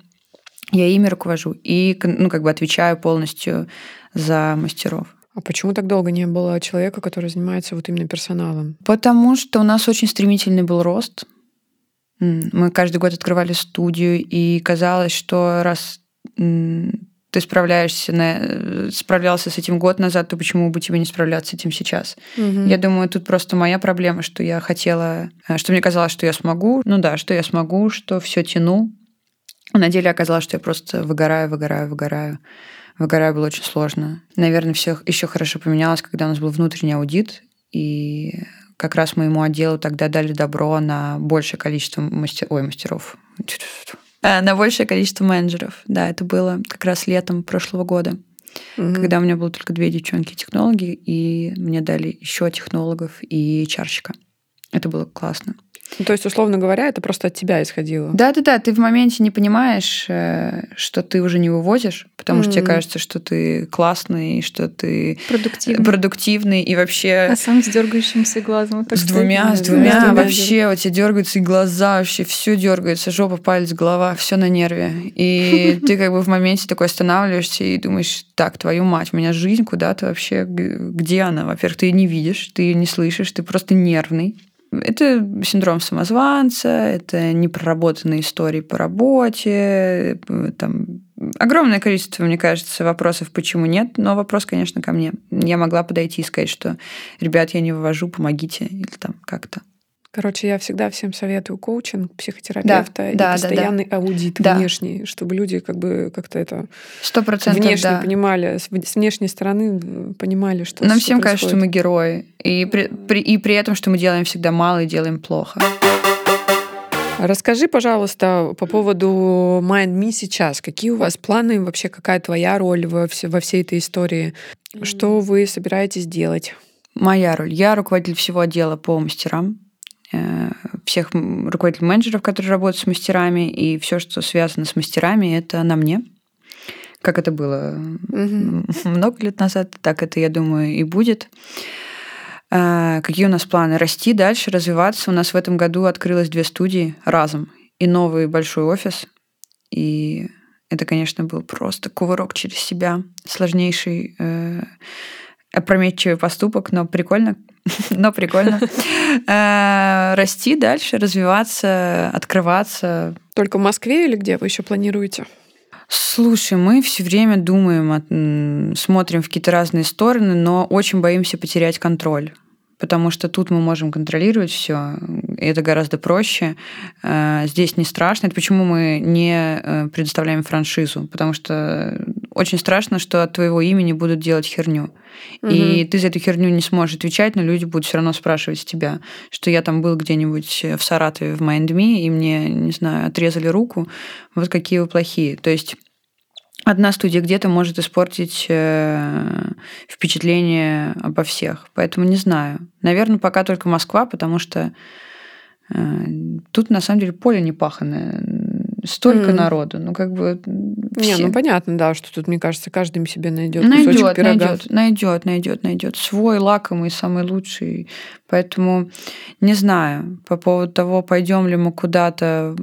я ими руковожу. И ну, как бы отвечаю полностью за мастеров. А почему так долго не было человека, который занимается вот именно персоналом? Потому что у нас очень стремительный был рост. Мы каждый год открывали студию, и казалось, что раз ты справляешься, на, э, справлялся с этим год назад, то почему бы тебе не справляться с этим сейчас? Я думаю, тут просто моя проблема, что я хотела, э, что мне казалось, что я смогу. Ну да, что я смогу, что все тяну. На деле оказалось, что я просто выгораю, выгораю, выгораю. Выгораю было очень сложно. Наверное, все еще хорошо поменялось, когда у нас был внутренний аудит, и как раз моему отделу тогда дали добро на большее количество мастер... Ой, мастеров. Э, На большее количество менеджеров. Да, это было как раз летом прошлого года, Мгм. когда у меня было только две девчонки-технологи, и мне дали еще технологов и чарщика. Это было классно. Ну, то есть, условно говоря, это просто от тебя исходило. Да-да-да, ты в моменте не понимаешь, э, что ты уже не вывозишь, потому что тебе кажется, что ты классный, что ты Продуктивно. продуктивный, и вообще А сам с дергающимся глазом. вот так с двумя, с да, двумя да, да, вообще у тебя дергаются и глаза, вообще все дергается, жопа, палец, голова, все на нерве. И ты как бы в моменте такой останавливаешься и думаешь, так, твою мать, у меня жизнь куда-то вообще, где она? Во-первых, ты ее не видишь, ты ее не слышишь, ты просто нервный. Это синдром самозванца, это непроработанные истории по работе, э, там огромное количество, мне кажется, вопросов, почему нет, но вопрос, конечно, ко мне. Я могла подойти и сказать, что, ребят, я не вывожу, помогите, или там как-то. Короче, я всегда всем советую коучинг, психотерапевта и да, да, постоянный аудит Да. внешний, чтобы люди как бы как-то это Сто процентов, внешне да. понимали, с внешней стороны э, понимали, что Нам что всем кажется, что мы происходит. герои. И при, при- и при этом, что мы делаем всегда мало и делаем плохо. Расскажи, пожалуйста, по поводу Mind Me сейчас. Какие у вас планы, вообще какая твоя роль во, все- во всей этой истории? Что вы собираетесь делать? Моя роль. Я руководитель всего отдела по мастерам. Э, Всех руководителей менеджеров, которые работают с мастерами, и все, что связано с мастерами, это на мне. Как это было Мгм. много лет назад, так это, я думаю, и будет. А, Какие у нас планы? Расти дальше, развиваться. У нас в этом году открылось две студии разом и новый большой офис. И это, конечно, был просто кувырок через себя, сложнейший, э, опрометчивый поступок, но прикольно. Но прикольно. Э, Расти дальше, развиваться, открываться, Только в Москве или где вы еще планируете? Слушай, мы все время думаем, смотрим в какие-то разные стороны, но очень боимся потерять контроль. Потому что тут мы можем контролировать все, и это гораздо проще. Э, Здесь не страшно. Это почему мы не э, предоставляем франшизу. Потому что очень страшно, что от твоего имени будут делать херню. И ты за эту херню не сможешь отвечать, но люди будут все равно спрашивать тебя, что я там был где-нибудь в Саратове в Майндми, и мне, не знаю, отрезали руку. Вот какие вы плохие. То есть одна студия где-то может испортить э, впечатление обо всех. Поэтому не знаю. Наверное, пока только Москва, потому что э, тут на самом деле поле не паханное. Столько Мгм. народу. Ну, как бы. Не, все- ну понятно, да, что тут, мне кажется, каждый себе найдет Найдет, кусочек пирога. найдет, найдет, найдет, найдет. Свой лакомый, самый лучший. Поэтому не знаю по поводу того, пойдем ли мы куда-то.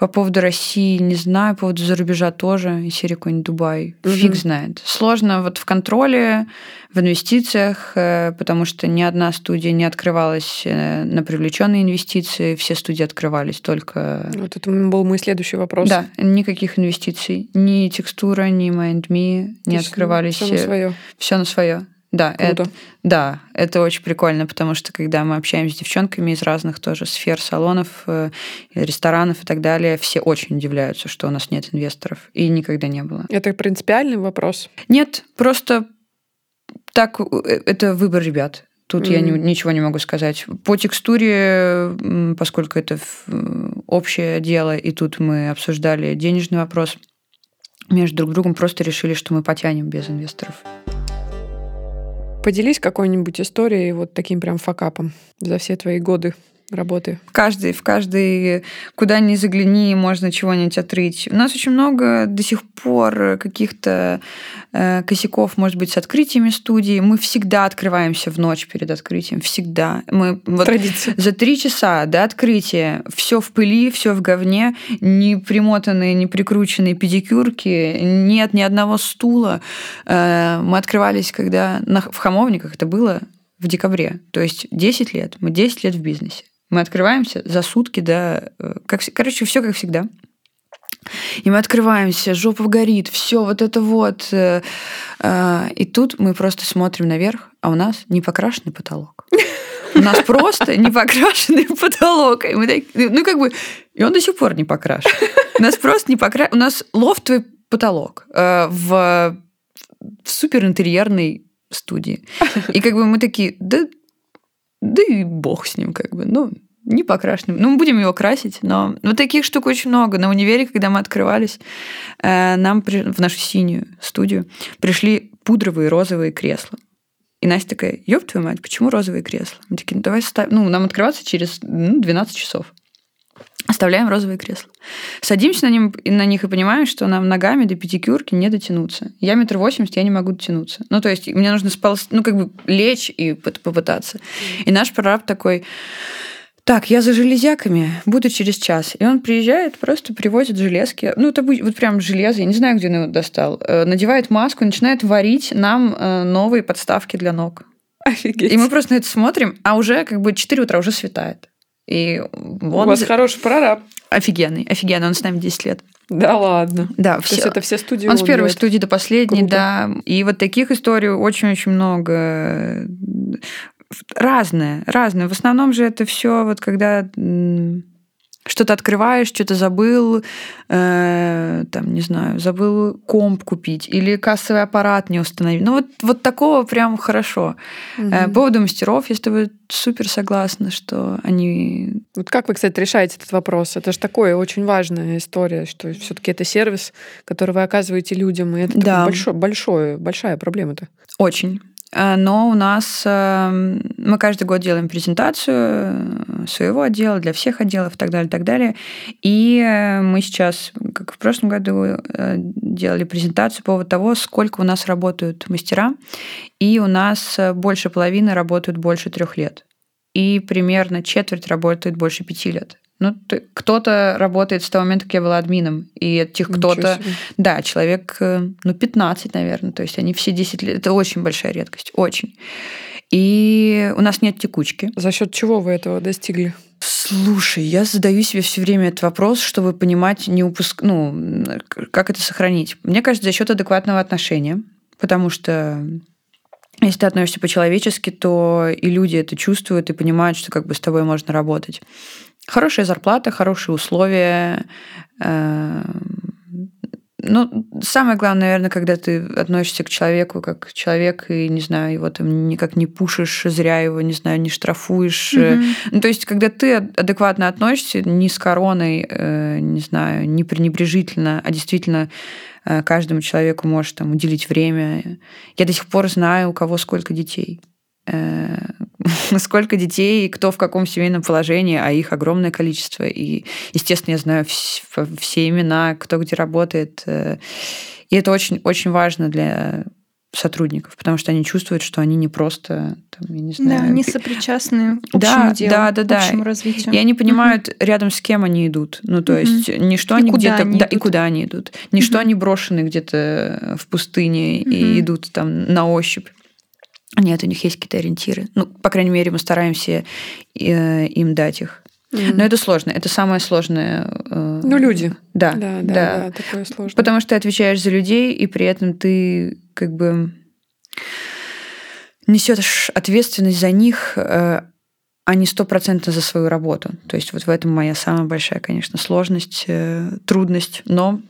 По поводу России не знаю, по поводу зарубежа тоже, и серии какой-нибудь Дубай. Мгм. Фиг знает. Сложно вот в контроле, в инвестициях, э, потому что ни одна студия не открывалась э, на привлеченные инвестиции, все студии открывались только Вот это был мой следующий вопрос. да, никаких инвестиций. Ни текстура, ни MindMe не открывались. Все на свое. Все на свое. Да, Круто. это, да, это очень прикольно, потому что когда мы общаемся с девчонками из разных тоже сфер, салонов, э, ресторанов и так далее, все очень удивляются, что у нас нет инвесторов. И никогда не было. Это принципиальный вопрос. Нет, просто так э, это выбор ребят. Тут я не- ничего не могу сказать. По текстуре, поскольку это э, общее дело, и тут мы обсуждали денежный вопрос, между друг другом просто решили, что мы потянем без инвесторов. Поделись какой-нибудь историей вот таким прям факапом за все твои годы работы. В каждый, в каждый, куда ни загляни, можно чего-нибудь отрыть. У нас очень много до сих пор каких-то э, косяков, может быть, с открытиями студии. Мы всегда открываемся в ночь перед открытием. Всегда. Мы вот Традиция. за три часа до открытия все в пыли, все в говне, не примотанные, не прикрученные педикюрки, нет ни одного стула. Э, Мы открывались, когда на- в Хамовниках это было в декабре. То есть 10 лет. Мы 10 лет в бизнесе. Мы открываемся за сутки до... э, Как, короче, все как всегда. И мы открываемся, жопа горит, все вот это вот. э, э, И тут мы просто смотрим наверх, а у нас не покрашенный потолок. У нас просто не покрашенный потолок. И мы так- ну, как бы, и он до сих пор не покрашен. У нас просто не покрашен. У нас лофтовый потолок в, в суперинтерьерной студии. И как бы мы такие, да, да и бог с ним, как бы, ну, не покрашенным. Ну, мы будем его красить, но вот таких штук очень много. На универе, когда мы открывались, э, нам при- в нашу синюю студию пришли пудровые розовые кресла. И Настя такая, ёб твою мать, почему розовые кресла? Мы такие, ну давай ставим. Ну, нам открываться через ну, 12 часов. Оставляем розовые кресла. Садимся на, ним, на них и понимаем, что нам ногами до пятикюрки не дотянуться. Я метр восемьдесят, я не могу дотянуться. Ну, то есть мне нужно сполз, ну, как бы лечь и попытаться. И наш прораб такой, так, я за железяками, буду через час. И он приезжает, просто привозит железки. Ну, это будет вот прям железо, я не знаю, где он его достал. Э, Надевает маску, начинает варить нам э, новые подставки для ног. Офигеть. И мы просто на это смотрим, а уже как бы 4 утра уже светает. И У он вас за- хороший прораб. офигенный, офигенный, он с нами 10 лет. Да ладно. Да, То все. есть это все студии Он с первой делает? студии до последней, Круто. да. И вот таких историй очень-очень много. Разные, разные. В основном же это все вот когда что-то открываешь, что-то забыл, э, там, не знаю, забыл комп купить или кассовый аппарат не установил. Ну вот, вот такого прям хорошо. Э, Мгм. По поводу мастеров, я с тобой супер согласна, что они Вот как вы, кстати, решаете этот вопрос? Это же такое очень важная история, что все-таки это сервис, который вы оказываете людям, и это Да. большое, большое, большая проблема-то. Очень. Э, Но у нас э, мы каждый год делаем презентацию э, своего отдела для всех отделов и так далее, и так далее. И э, мы сейчас, как в прошлом году, делали презентацию по поводу того, сколько у нас работают мастера. И у нас больше половины работают больше трех лет. И примерно четверть работает больше пяти лет. Ну, кто-то работает с того момента, как я была админом, и этих кто-то да, человек, э, ну, 15, наверное. То есть они все 10 лет. Это очень большая редкость. Очень. И у нас нет текучки. За счет чего вы этого достигли? Слушай, я задаю себе все время этот вопрос, чтобы понимать, не упуск... ну, как это сохранить. Мне кажется, за счет адекватного отношения. Потому что если ты относишься по-человечески, то и люди это чувствуют и понимают, что как бы с тобой можно работать. Хорошая зарплата, хорошие условия, э, Ну, самое главное, наверное, когда ты относишься к человеку как человек, и, не знаю, его там никак не пушишь, зря его, не знаю, не штрафуешь. Мгм. Ну, то есть, когда ты ад- адекватно относишься, не с короной, э, не знаю, не пренебрежительно, а действительно э, каждому человеку можешь там уделить время. Я до сих пор знаю, у кого сколько детей. Э, Сколько детей, кто в каком семейном положении, а их огромное количество. И, естественно, я знаю все имена, кто где работает. э, И это очень-очень важно для сотрудников, потому что они чувствуют, что они не просто, там, я не Да, знаю, они пи- сопричастны общему Да, делу, да, да, да. общему развитию. и они понимают, рядом с кем они идут. Ну, то Мгм. есть, не что И они куда где-то... они да, и куда они идут. Не что Мгм. они брошены где-то в пустыне Мгм. и идут там на ощупь. Нет, у них есть какие-то ориентиры. Ну, по крайней мере, мы стараемся э, им дать их. Мгм. Но это сложно. Это самое сложное. э, Ну, люди. Да, Да, да, да, да, такое сложно. Потому что ты отвечаешь за людей, и при этом ты как бы несешь ответственность за них, э, а не стопроцентно за свою работу. То есть вот в этом моя самая большая, конечно, сложность, трудность, но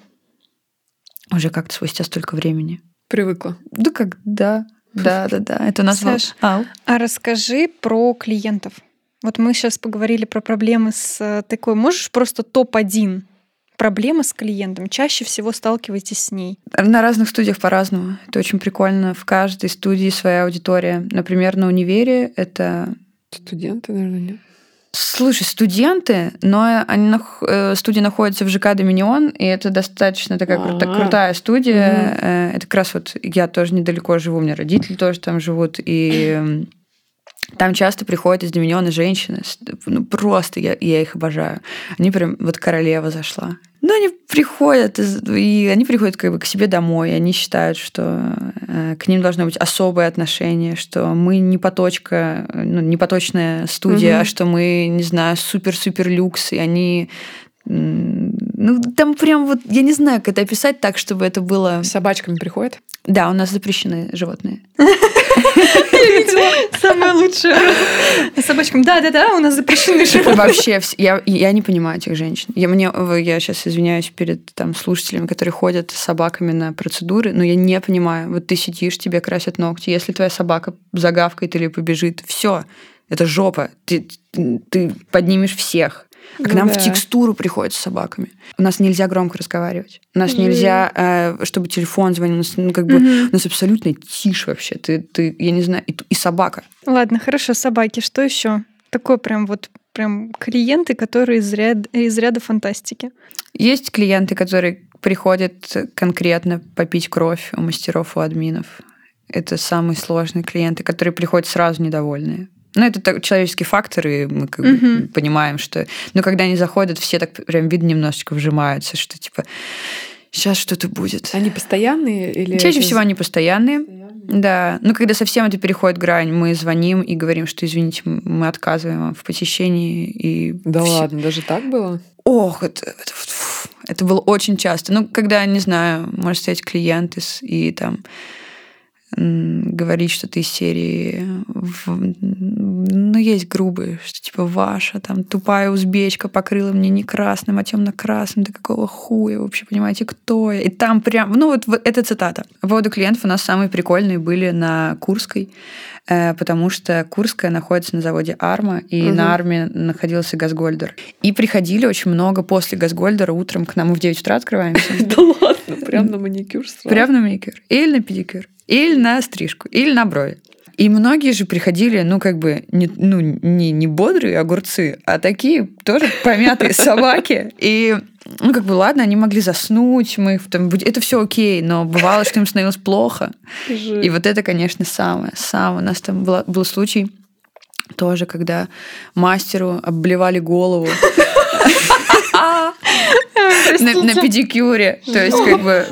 уже как-то спустя столько времени. Привыкла. Да как, да, да, да, да. Это назвал. Саш, Ау. А расскажи про клиентов. Вот мы сейчас поговорили про проблемы с э, такой. Можешь просто топ-1 проблемы с клиентом? Чаще всего сталкиваетесь с ней. На разных студиях по-разному. Это очень прикольно. В каждой студии своя аудитория. Например, на универе это Студенты, наверное, нет. Слушай, студенты, но они э, студия находится в ЖК Доминион, и это достаточно такая крута- А. крутая студия. Э, Это как раз вот я тоже недалеко живу, у меня родители тоже там живут, и там часто приходят из Доминиона женщины, ну просто я, я их обожаю. Они прям, вот королева зашла. Ну, они приходят, и они приходят как бы к себе домой, и они считают, что э, к ним должно быть особое отношение, что мы не поточка, ну, не поточная студия, Мгм. а что мы, не знаю, супер-супер люкс, и они ну, там прям вот, я не знаю, как это описать так, чтобы это было... С собачками приходят? Да, у нас запрещены животные. Самое лучшее. Собачкам. Да-да-да, у нас запрещены животные. Вообще, я, я не понимаю этих женщин. Я, мне, я сейчас извиняюсь перед там, слушателями, которые ходят с собаками на процедуры, но я не понимаю. Вот ты сидишь, тебе красят ногти. Если твоя собака загавкает или побежит, все, это жопа. Ты, ты поднимешь всех. А к Ну нам в текстуру приходят с собаками. У нас нельзя громко разговаривать. У нас нельзя, э, чтобы телефон звонил. У нас, ну, как бы, у нас абсолютно тишь вообще. Ты, ты, я не знаю, и, и собака. Ладно, хорошо, собаки. Что еще? Такой прям вот прям клиенты, которые из ряда, из ряда фантастики. Есть клиенты, которые приходят конкретно попить кровь у мастеров, у админов. Это самые сложные клиенты, которые приходят сразу недовольные. Ну, это так- человеческий фактор, и мы как бы Мгм. понимаем, что... Но когда они заходят, все так прям видно немножечко вжимаются, что типа сейчас что-то будет. Они постоянные или... Чаще это- всего они постоянные. Да. Ну, когда совсем это переходит грань, мы звоним и говорим, что, извините, мы отказываем вам в посещении. И Да все- ладно, даже так было? Ох, это, это, это было очень часто. Ну, когда, не знаю, может стоять клиент и, и там говорить что-то из серии, в- ну, есть грубые, что типа ваша там тупая узбечка покрыла мне не красным, а темно-красным, да какого хуя, вообще понимаете, кто я? И там прям, ну вот, вот это цитата. По поводу клиентов у нас самые прикольные были на Курской, потому что Курская находится на заводе Арма, и Мгм. на Арме находился Газгольдер. И приходили очень много после Газгольдера утром к нам мы в 9 утра открываемся. Да ладно, прям на маникюр сразу. Прям на маникюр. Или на педикюр. Или на стрижку. Или на брови. И многие же приходили, ну, как бы, не, ну, не, не бодрые огурцы, а такие тоже помятые собаки. И, ну, как бы, ладно, они могли заснуть, мы их там, это все окей, но бывало, что им становилось плохо. И вот это, конечно, самое, самое. У нас там была- был случай тоже, когда мастеру обливали голову на, на педикюре. То есть, как бы,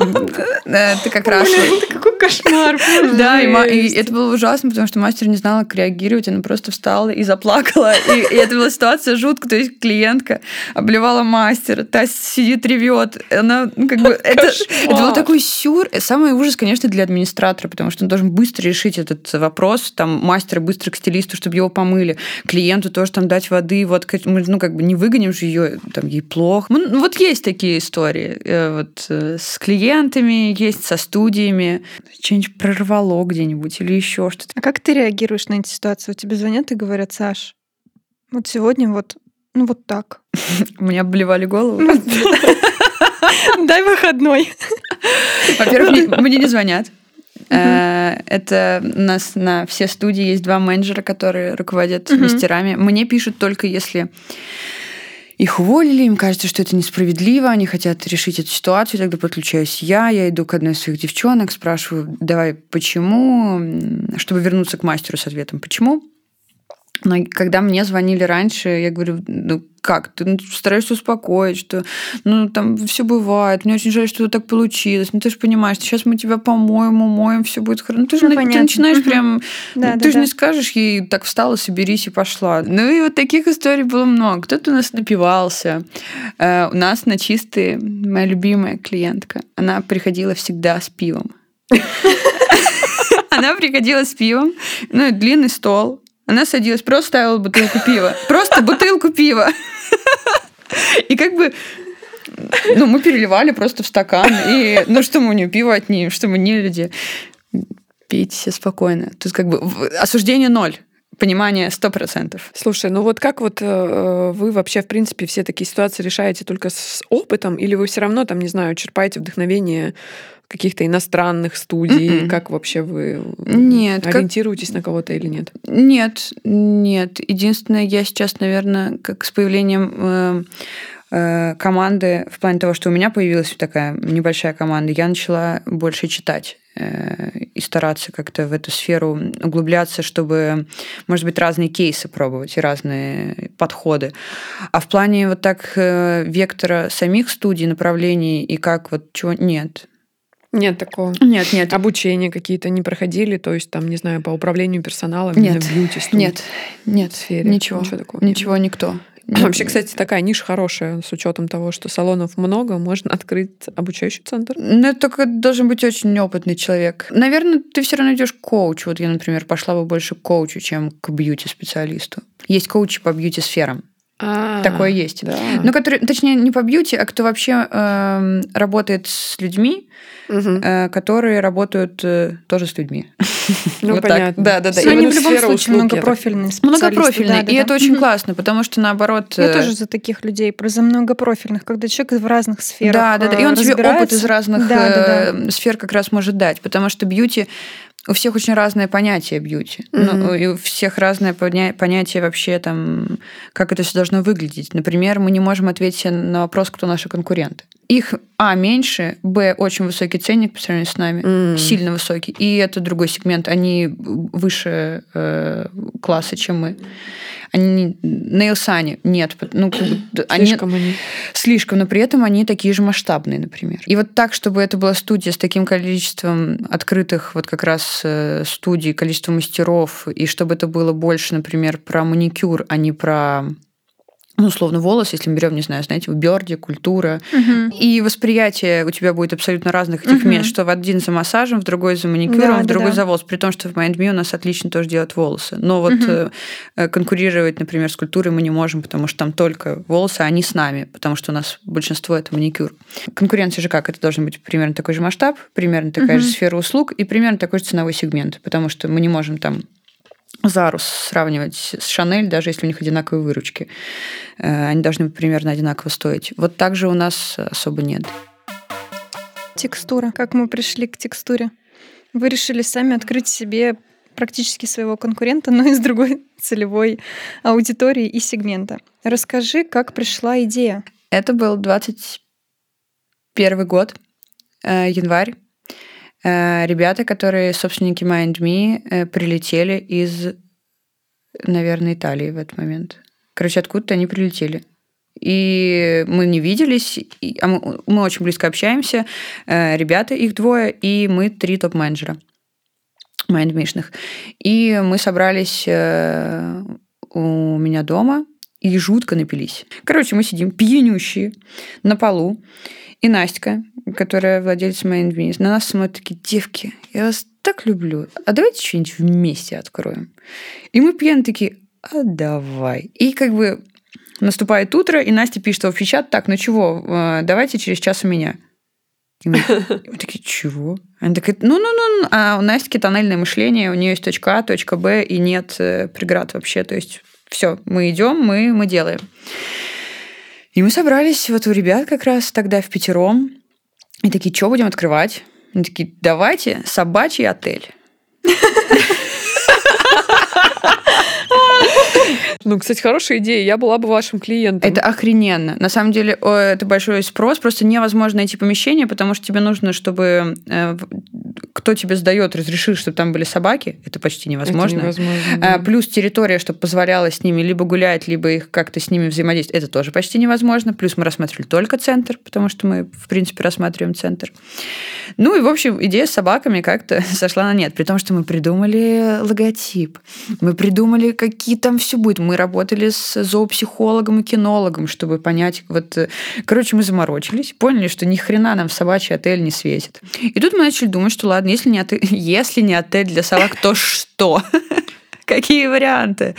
э, ты как раз... Это какой кошмар. Да, и, это было ужасно, потому что мастер не знала, как реагировать, она просто встала и заплакала. И, это была ситуация жуткая, то есть клиентка обливала мастера, та сидит, ревет. Она, ну, как бы, это, был такой сюр. Самый ужас, конечно, для администратора, потому что он должен быстро решить этот вопрос, там, мастера быстро к стилисту, чтобы его помыли, клиенту тоже там дать воды, вот, ну, как бы не выгоним же ее, там, ей плохо. Ну, вот есть такие истории, э, вот, э, с клиентами, есть со студиями, что-нибудь прорвало где-нибудь или еще что-то. А как ты реагируешь на эти ситуации? У тебя звонят и говорят, Саш, вот сегодня вот, ну вот так. Мне обливали голову. Дай выходной. Во-первых, мне, не звонят. Э, Это у нас на все студии есть два менеджера, которые руководят Мгм. мастерами. Мне пишут только если их уволили, им кажется, что это несправедливо, они хотят решить эту ситуацию, тогда подключаюсь я, я иду к одной из своих девчонок, спрашиваю, давай, почему, чтобы вернуться к мастеру с ответом, почему. Но когда мне звонили раньше, я говорю, ну как, ты ну, стараешься успокоить, что ну там все бывает, мне очень жаль, что так получилось, ну ты же понимаешь, сейчас мы тебя помоем, умоем, все будет хорошо. Ну ты же Ну, на- ты начинаешь прям, Да, ты да, же да. не скажешь ей, так встала, соберись и пошла. Ну и вот таких историй было много. Кто-то у нас напивался. Э, У нас на чистые моя любимая клиентка, она приходила всегда с пивом. Она приходила с пивом, ну и длинный стол. Она садилась, просто ставила бутылку пива. Просто бутылку пива. И как бы ну, мы переливали просто в стакан. И, ну, что мы у нее пиво отнимем, что мы не люди. Пейте все спокойно. Тут как бы осуждение ноль. Понимание сто процентов. Слушай, ну вот как вот э, вы вообще, в принципе, все такие ситуации решаете только с опытом, или вы все равно, там, не знаю, черпаете вдохновение каких-то иностранных студий? Мгм. Как вообще вы Нет, как- ориентируетесь на кого-то или нет? Нет, нет. Единственное, я сейчас, наверное, как с появлением э, э, команды, в плане того, что у меня появилась такая небольшая команда, я начала больше читать э, и стараться как-то в эту сферу углубляться, чтобы, может быть, разные кейсы пробовать и разные подходы. А в плане вот так вектора самих студий, направлений и как вот чего... Нет. Нет такого. Нет, нет. Обучения какие-то не проходили, то есть там, не знаю, по управлению персоналом Нет. в бьюти Нет, нет, сфере. ничего. Ничего такого не Ничего, никто. Вообще, кстати, такая ниша хорошая, с учетом того, что салонов много, можно открыть обучающий центр. Ну, это только должен быть очень опытный человек. Наверное, ты все равно идешь к коучу. Вот я, например, пошла бы больше к коучу, чем к бьюти-специалисту. Есть коучи по бьюти-сферам. А, Такое есть. Да. Ну, которые, точнее, не по бьюти, а кто вообще эм, работает с людьми, Мгм. э, которые работают э, тоже с людьми. Ну, Вот так. понятно. Да, да, да. Но И они в любом случае так многопрофильные специалисты. Многопрофильный. да, да, и да. это очень классно, потому что наоборот... Я э, тоже за таких людей, про за многопрофильных, когда человек в разных сферах Да, да, да. И э, он тебе опыт из разных Да, да, да. э, сфер как раз может дать, потому что бьюти у всех очень разное понятие бьюти. Мгм. Ну, и у всех разное поня- понятие вообще там, как это все должно выглядеть. Например, мы не можем ответить на вопрос, кто наши конкуренты. Их, а, меньше, б, очень высокий ценник по сравнению с нами, М. сильно высокий, и это другой сегмент, они выше э, класса, чем мы. Они на Илсане нет, ну, как бы, они, Слишком они. Слишком, но при этом они такие же масштабные, например. И вот так, чтобы это была студия с таким количеством открытых вот как раз э, студий, количество мастеров, и чтобы это было больше, например, про маникюр, а не про ну, условно, волос, если мы берем, не знаю, знаете, в Бёрде, культура. Мгм. И восприятие у тебя будет абсолютно разных этих Мгм. мест, что в один за массажем, в другой за маникюром, Да, в другой да. за волос. При том, что в MindMe у нас отлично тоже делают волосы. Но вот э, конкурировать, например, с культурой мы не можем, потому что там только волосы, а они с нами, потому что у нас большинство это маникюр. Конкуренция же как? Это должен быть примерно такой же масштаб, примерно такая же Мгм. сфера услуг и примерно такой же ценовой сегмент, потому что мы не можем там Зарус сравнивать с Шанель, даже если у них одинаковые выручки. Э, Они должны примерно одинаково стоить. Вот так же у нас особо нет. Текстура. Как мы пришли к текстуре? Вы решили сами открыть себе практически своего конкурента, но из другой целевой аудитории и сегмента. Расскажи, как пришла идея. Это был 21 год, э, январь. Э, Ребята, которые собственники MindMe, э, прилетели из, наверное, Италии в этот момент. Короче, откуда-то они прилетели. и мы не виделись, а мы, мы очень близко общаемся, э, ребята, их двое, и мы три топ-менеджера майндмишных. И мы собрались у меня дома и жутко напились. Короче, мы сидим пьянющие на полу, и Настя, которая владелец Майндми, на нас смотрят такие, девки, я вас так люблю, а давайте что-нибудь вместе откроем. И мы пьяные такие, а давай. И как бы наступает утро, и Настя пишет в чат, так, ну чего, э, давайте через час у меня. И мы, и мы такие, чего? Она такая, ну-ну-ну, а у Насти тоннельное мышление, у нее есть точка А, точка Б, и нет э, преград вообще, то есть все, мы идем, мы, мы делаем. И мы собрались вот у ребят как раз тогда в пятером, и такие, что будем открывать? Они такие, давайте собачий отель. Ну, кстати, хорошая идея. Я была бы вашим клиентом. Это охрененно. На самом деле, это большой спрос. Просто невозможно найти помещение, потому что тебе нужно, чтобы э, кто тебе сдает, разрешил, чтобы там были собаки. Это почти Это невозможно. невозможно, А, да. Плюс территория, чтобы позволяла с ними либо гулять, либо их как-то с ними взаимодействовать, это тоже почти невозможно. Плюс мы рассматривали только центр, потому что мы, в принципе, рассматриваем центр. Ну и, в общем, идея с собаками как-то сошла на нет, при том, что мы придумали логотип, мы придумали, какие там все будет. Мы работали с зоопсихологом и кинологом, чтобы понять, вот, э, короче, мы заморочились, поняли, что ни хрена нам собачий отель не светит. И тут мы начали думать, что ладно, если не отель, если не отель для собак, то что? Какие варианты?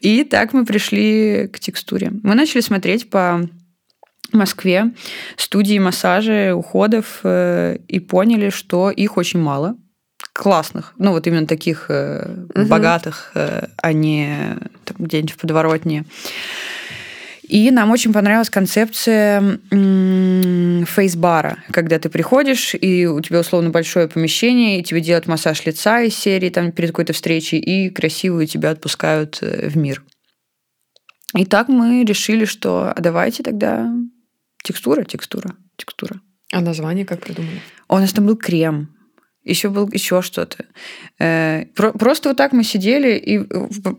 И так мы пришли к текстуре. Мы начали смотреть по Москве студии массажа, уходов э, и поняли, что их очень мало. Классных. Ну, вот именно таких э, Мгм. богатых, э, а не там, где-нибудь в подворотне. И нам очень понравилась концепция фейс-бара, когда ты приходишь, и у тебя условно большое помещение, и тебе делают массаж лица из серии там, перед какой-то встречей, и красивую тебя отпускают э, в мир. И так мы решили, что а давайте тогда текстура, текстура, текстура. А название как придумали? У нас там был крем, еще был еще что-то. Э, про- Просто вот так мы сидели, и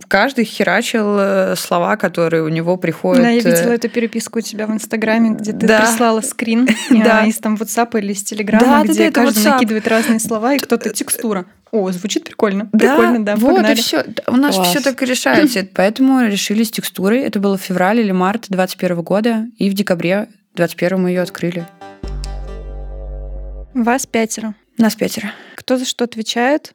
каждый херачил э, слова, которые у него приходят. Да, я э, видела эту переписку у тебя в Инстаграме, где ты Да. прислала скрин Да. э, из там WhatsApp или из Телеграма, Да, да, где да, это каждый WhatsApp. накидывает разные слова, и кто-то текстура. О, звучит прикольно. Да, Прикольно, да, вот погнали. и все. У нас Класс. все так и решается. Поэтому решили с текстурой. Это было в феврале или март 21 года. И в декабре 21 мы ее открыли. Вас пятеро. Нас пятеро. Кто за что отвечает?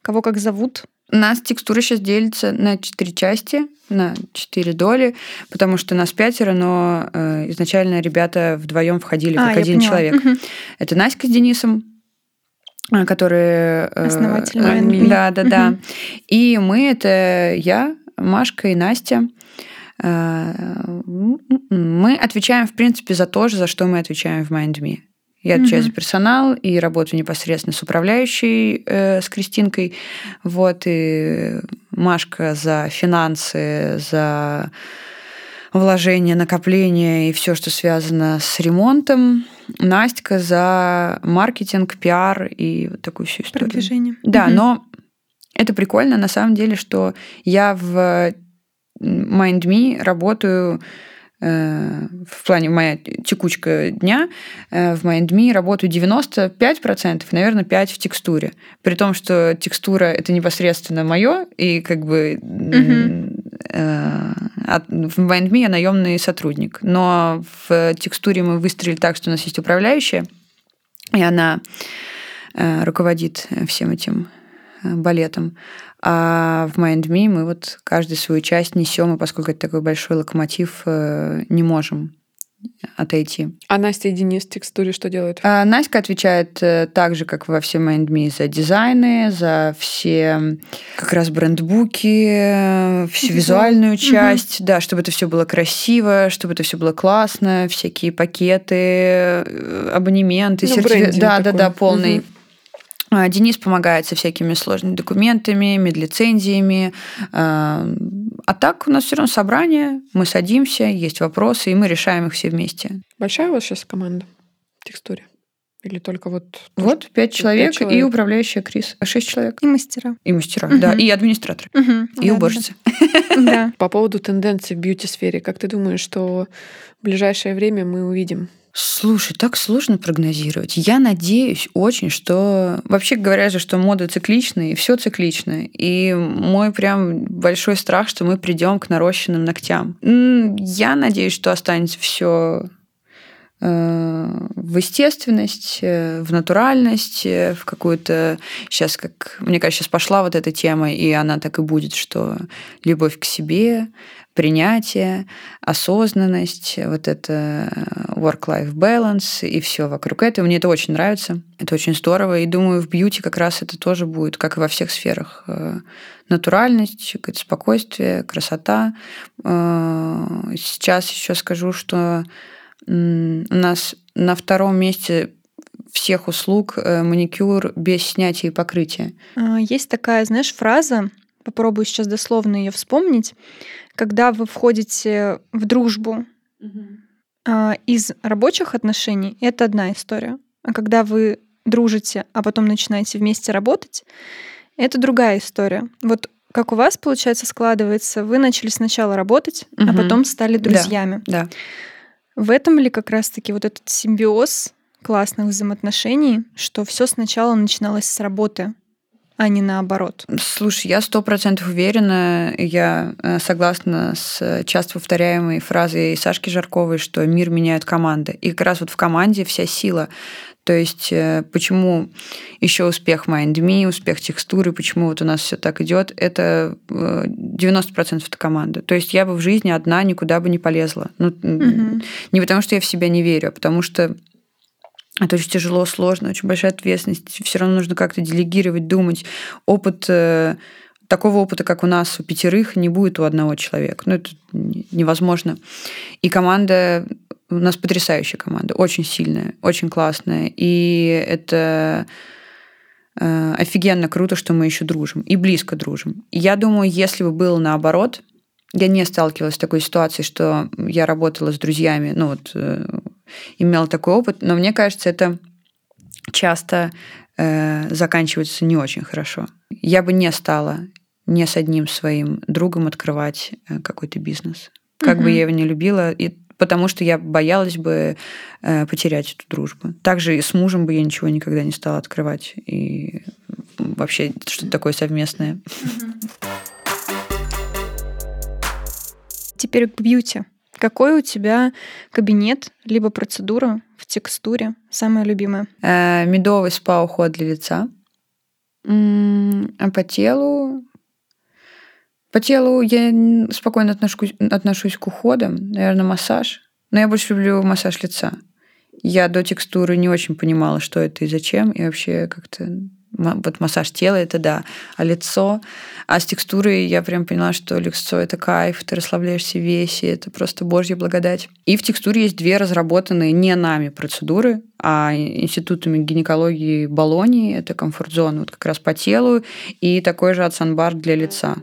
Кого как зовут? Нас текстура сейчас делится на четыре части, на четыре доли, потому что нас пятеро, но э, изначально ребята вдвоем входили А, как один поняла. человек. Мгм. Это Наська с Денисом, э, которые... Основатели э. Да, да, да. Мгм. И мы, это я, Машка и Настя. Э, Мы отвечаем, в принципе, за то же, за что мы отвечаем в MindMe. Я отвечаю за персонал и работаю непосредственно с управляющей, э, с Кристинкой. Вот, и Машка за финансы, за вложения, накопления и все, что связано с ремонтом. Настя за маркетинг, пиар и вот такую всю историю. Продвижение. Да, Мгм. но это прикольно на самом деле, что я в MindMe работаю в плане моя текучка дня, э, в MindMe работаю 95%, наверное, 5% в текстуре. При том, что текстура — это непосредственно мое, и как бы э, от- в MindMe я наемный сотрудник. Но в текстуре мы выстроили так, что у нас есть управляющая, и она э, руководит всем этим э, балетом. А в MindMe мы вот каждый свою часть несем, и поскольку это такой большой локомотив, э, не можем отойти. А Настя и Денис в текстуре что делают? А Настя отвечает э, так же, как во все MindMe, за дизайны, за все как раз брендбуки, э, всю Визуал. визуальную часть, да, чтобы это все было красиво, чтобы это все было классно, всякие пакеты, абонементы, Ну, сертифи- брендинг Да, да, такой. да, полный. А, Денис помогает со всякими сложными документами, медлицензиями. А а так у нас все равно собрание, мы садимся, есть вопросы, и мы решаем их все вместе. Большая у вас сейчас команда в текстуре? Или только вот... то, Вот что- пять человек, и человек. управляющая Крис. А Шесть человек. И мастера. И мастера, Мгм. да, и администраторы, Мгм. и Да, уборщицы. Да. По поводу тенденций в бьюти-сфере, как ты думаешь, что в ближайшее время мы увидим? Слушай, так сложно прогнозировать. Я надеюсь очень, что... Вообще говорят же, что мода цикличная, и все циклично. И мой прям большой страх, что мы придем к нарощенным ногтям. Я надеюсь, что останется все в естественность, э, в натуральность, э, в какую-то... Сейчас, как... Мне кажется, сейчас пошла вот эта тема, и она так и будет, что любовь к себе, принятие, осознанность, вот это э, work-life balance и все вокруг этого. Мне это очень нравится. Это очень здорово. И думаю, в бьюти как раз это тоже будет, как и во всех сферах. Э, Натуральность, какое-то спокойствие, красота. Э, Сейчас еще скажу, что у нас на втором месте всех услуг э, маникюр без снятия и покрытия. А, Есть такая, знаешь, фраза, попробую сейчас дословно ее вспомнить, когда вы входите в дружбу а, из рабочих отношений, это одна история. А когда вы дружите, а потом начинаете вместе работать, это другая история. Вот как у вас, получается, складывается, вы начали сначала работать, а Мгм. потом стали Да. друзьями. Да. В этом ли как раз-таки вот этот симбиоз классных взаимоотношений, что все сначала начиналось с работы, а не наоборот? Слушай, я сто процентов уверена, я э, согласна с часто повторяемой фразой Сашки Жарковой, что мир меняет команды. И как раз вот в команде вся сила. То есть э, почему еще успех MindMe, успех текстуры, почему вот у нас все так идет, это э, 90% это команда. То есть я бы в жизни одна никуда бы не полезла. Ну, Мгм. не потому, что я в себя не верю, а потому что это очень тяжело, сложно, очень большая ответственность. Все равно нужно как-то делегировать, думать. Опыт э, такого опыта, как у нас у пятерых, не будет у одного человека. Ну, это не- невозможно. И команда у нас потрясающая команда, очень сильная, очень классная. И это э, офигенно круто, что мы еще дружим и близко дружим. Я думаю, если бы было наоборот, я не сталкивалась с такой ситуацией, что я работала с друзьями, ну вот э, имела такой опыт, но мне кажется, это часто э, заканчивается не очень хорошо. Я бы не стала не с одним своим другом открывать э, какой-то бизнес, как бы Мгм. я его не любила, и потому что я боялась бы э, потерять эту дружбу. Также и с мужем бы я ничего никогда не стала открывать и вообще что-то такое совместное. Теперь к бьюти. Какой у тебя кабинет, либо процедура в текстуре самая любимая? Э, Медовый спа-уход для лица. А по телу... По телу я спокойно отношусь, отношусь к уходам. Наверное, массаж. Но я больше люблю массаж лица. Я до текстуры не очень понимала, что это и зачем. И вообще как-то... Вот массаж тела это да, а лицо. А с текстурой я прям поняла, что лицо это кайф, ты расслабляешься в весе, это просто божья благодать. И в текстуре есть две разработанные не нами процедуры, а институтами гинекологии Болонии. Это комфорт-зона вот как раз по телу и такой же от Санбар для лица.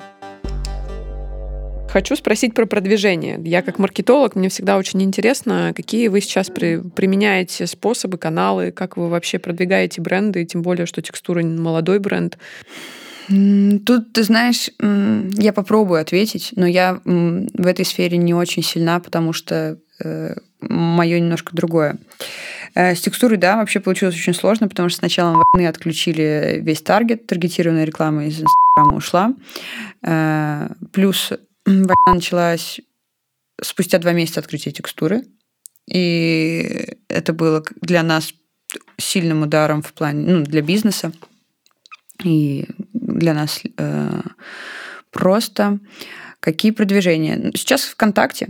Хочу спросить про продвижение. Я как маркетолог, мне всегда очень интересно, какие вы сейчас при- применяете способы, каналы, как вы вообще продвигаете бренды, тем более, что текстура молодой бренд. Тут, ты знаешь, я попробую ответить, но я в этой сфере не очень сильна, потому что мое немножко другое. Э, С текстурой, да, вообще получилось очень сложно, потому что с началом войны отключили весь таргет, таргетированная реклама из Инстаграма ушла. Э, Плюс война началась спустя два месяца открытия текстуры, и это было для нас сильным ударом в плане, ну, для бизнеса. И для нас э, просто. Какие продвижения. Сейчас ВКонтакте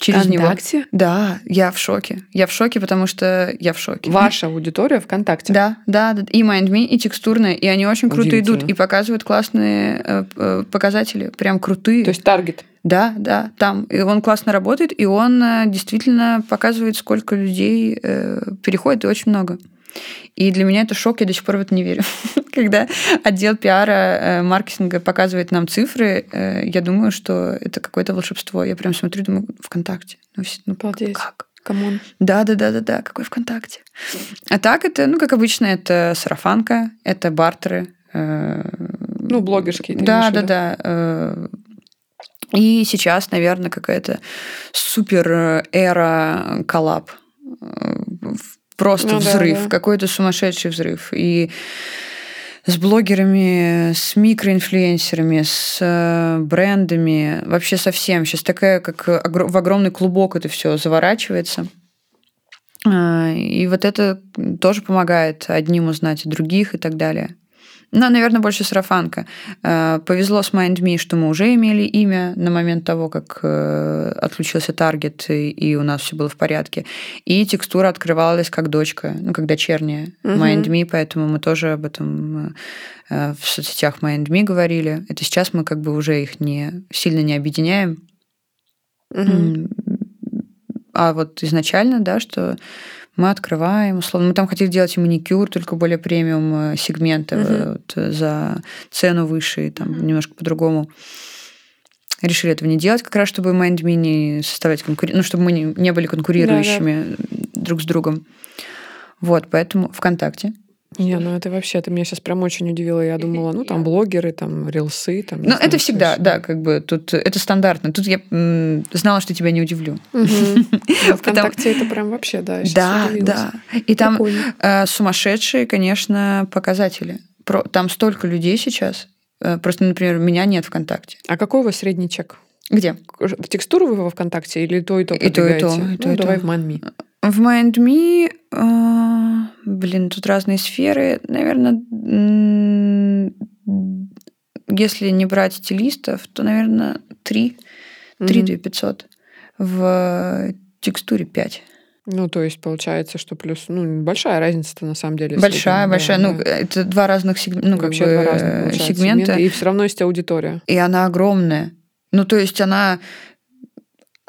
через него. ВКонтакте? Да, я в шоке. Я в шоке, потому что я в шоке. Ваша аудитория ВКонтакте? Да, да, да. И MindMe, и текстурная, и они очень круто идут и показывают классные э, э, показатели, прям крутые. То есть таргет. Да, да, там. И он классно работает, и он э, действительно показывает, сколько людей переходит, и очень много. И для меня это шок, я до сих пор в это не верю. Когда отдел пиара, э, маркетинга показывает нам цифры, э, я думаю, что это какое-то волшебство. Я прям смотрю, думаю, ВКонтакте. Ну, ну, Обалдеть. как? come on. Да, да, да, да, да, какой ВКонтакте. А так это, ну, как обычно, это сарафанка, это бартеры. э, Ну, блогерские. Да, да, да. э, И сейчас, наверное, какая-то супер эра коллаб. Просто Ну да, взрыв, да. какой-то сумасшедший взрыв. И с блогерами, с микроинфлюенсерами, с э, брендами, вообще со всем. Сейчас такая, как в огромный клубок это все заворачивается. А, И вот это тоже помогает одним узнать о других и так далее. Ну, наверное, больше сарафанка. Э, Повезло с MindMe, что мы уже имели имя на момент того, как э, отключился таргет, и, у нас все было в порядке. И текстура открывалась как дочка, ну, как дочерняя Мгм. MindMe, поэтому мы тоже об этом э, в соцсетях MindMe говорили. Это сейчас мы как бы уже их не сильно не объединяем. М, А вот изначально, да, что мы открываем, условно, мы там хотели делать и маникюр, только более премиум э, сегмента, Мгм. э, вот, э, за цену выше, и там немножко по-другому. Решили этого не делать, как раз чтобы MindMe не составлять конкурен... ну, чтобы мы не, не были конкурирующими друг с другом. Вот, поэтому ВКонтакте. Не, ну это вообще, ты меня сейчас прям очень удивила. Я думала, ну там блогеры, там рилсы, там. Ну, это всегда, что да, как бы тут это стандартно. Тут я м, знала, что тебя не удивлю. ВКонтакте это прям вообще, да. Да, да. И там. Э, сумасшедшие, конечно, показатели. Там столько людей сейчас. Э, Просто, например, меня нет ВКонтакте. А какой у вас средний чек? Где? В текстуру вы во ВКонтакте или то и то И то, и то, и то, Ну, и то. давай в MindMe. В MindMe, э, блин, тут разные сферы. Наверное, если не брать стилистов, то, наверное, 3. 3 Мгм. 500. В текстуре 5. Ну, то есть получается, что плюс, ну, большая разница-то на самом деле. Большая, средняя, большая. да, ну, да. это два разных сег- ну, как Вообще бы, два разных, получается, сегмента. И все равно есть аудитория. И она огромная. Ну, то есть она,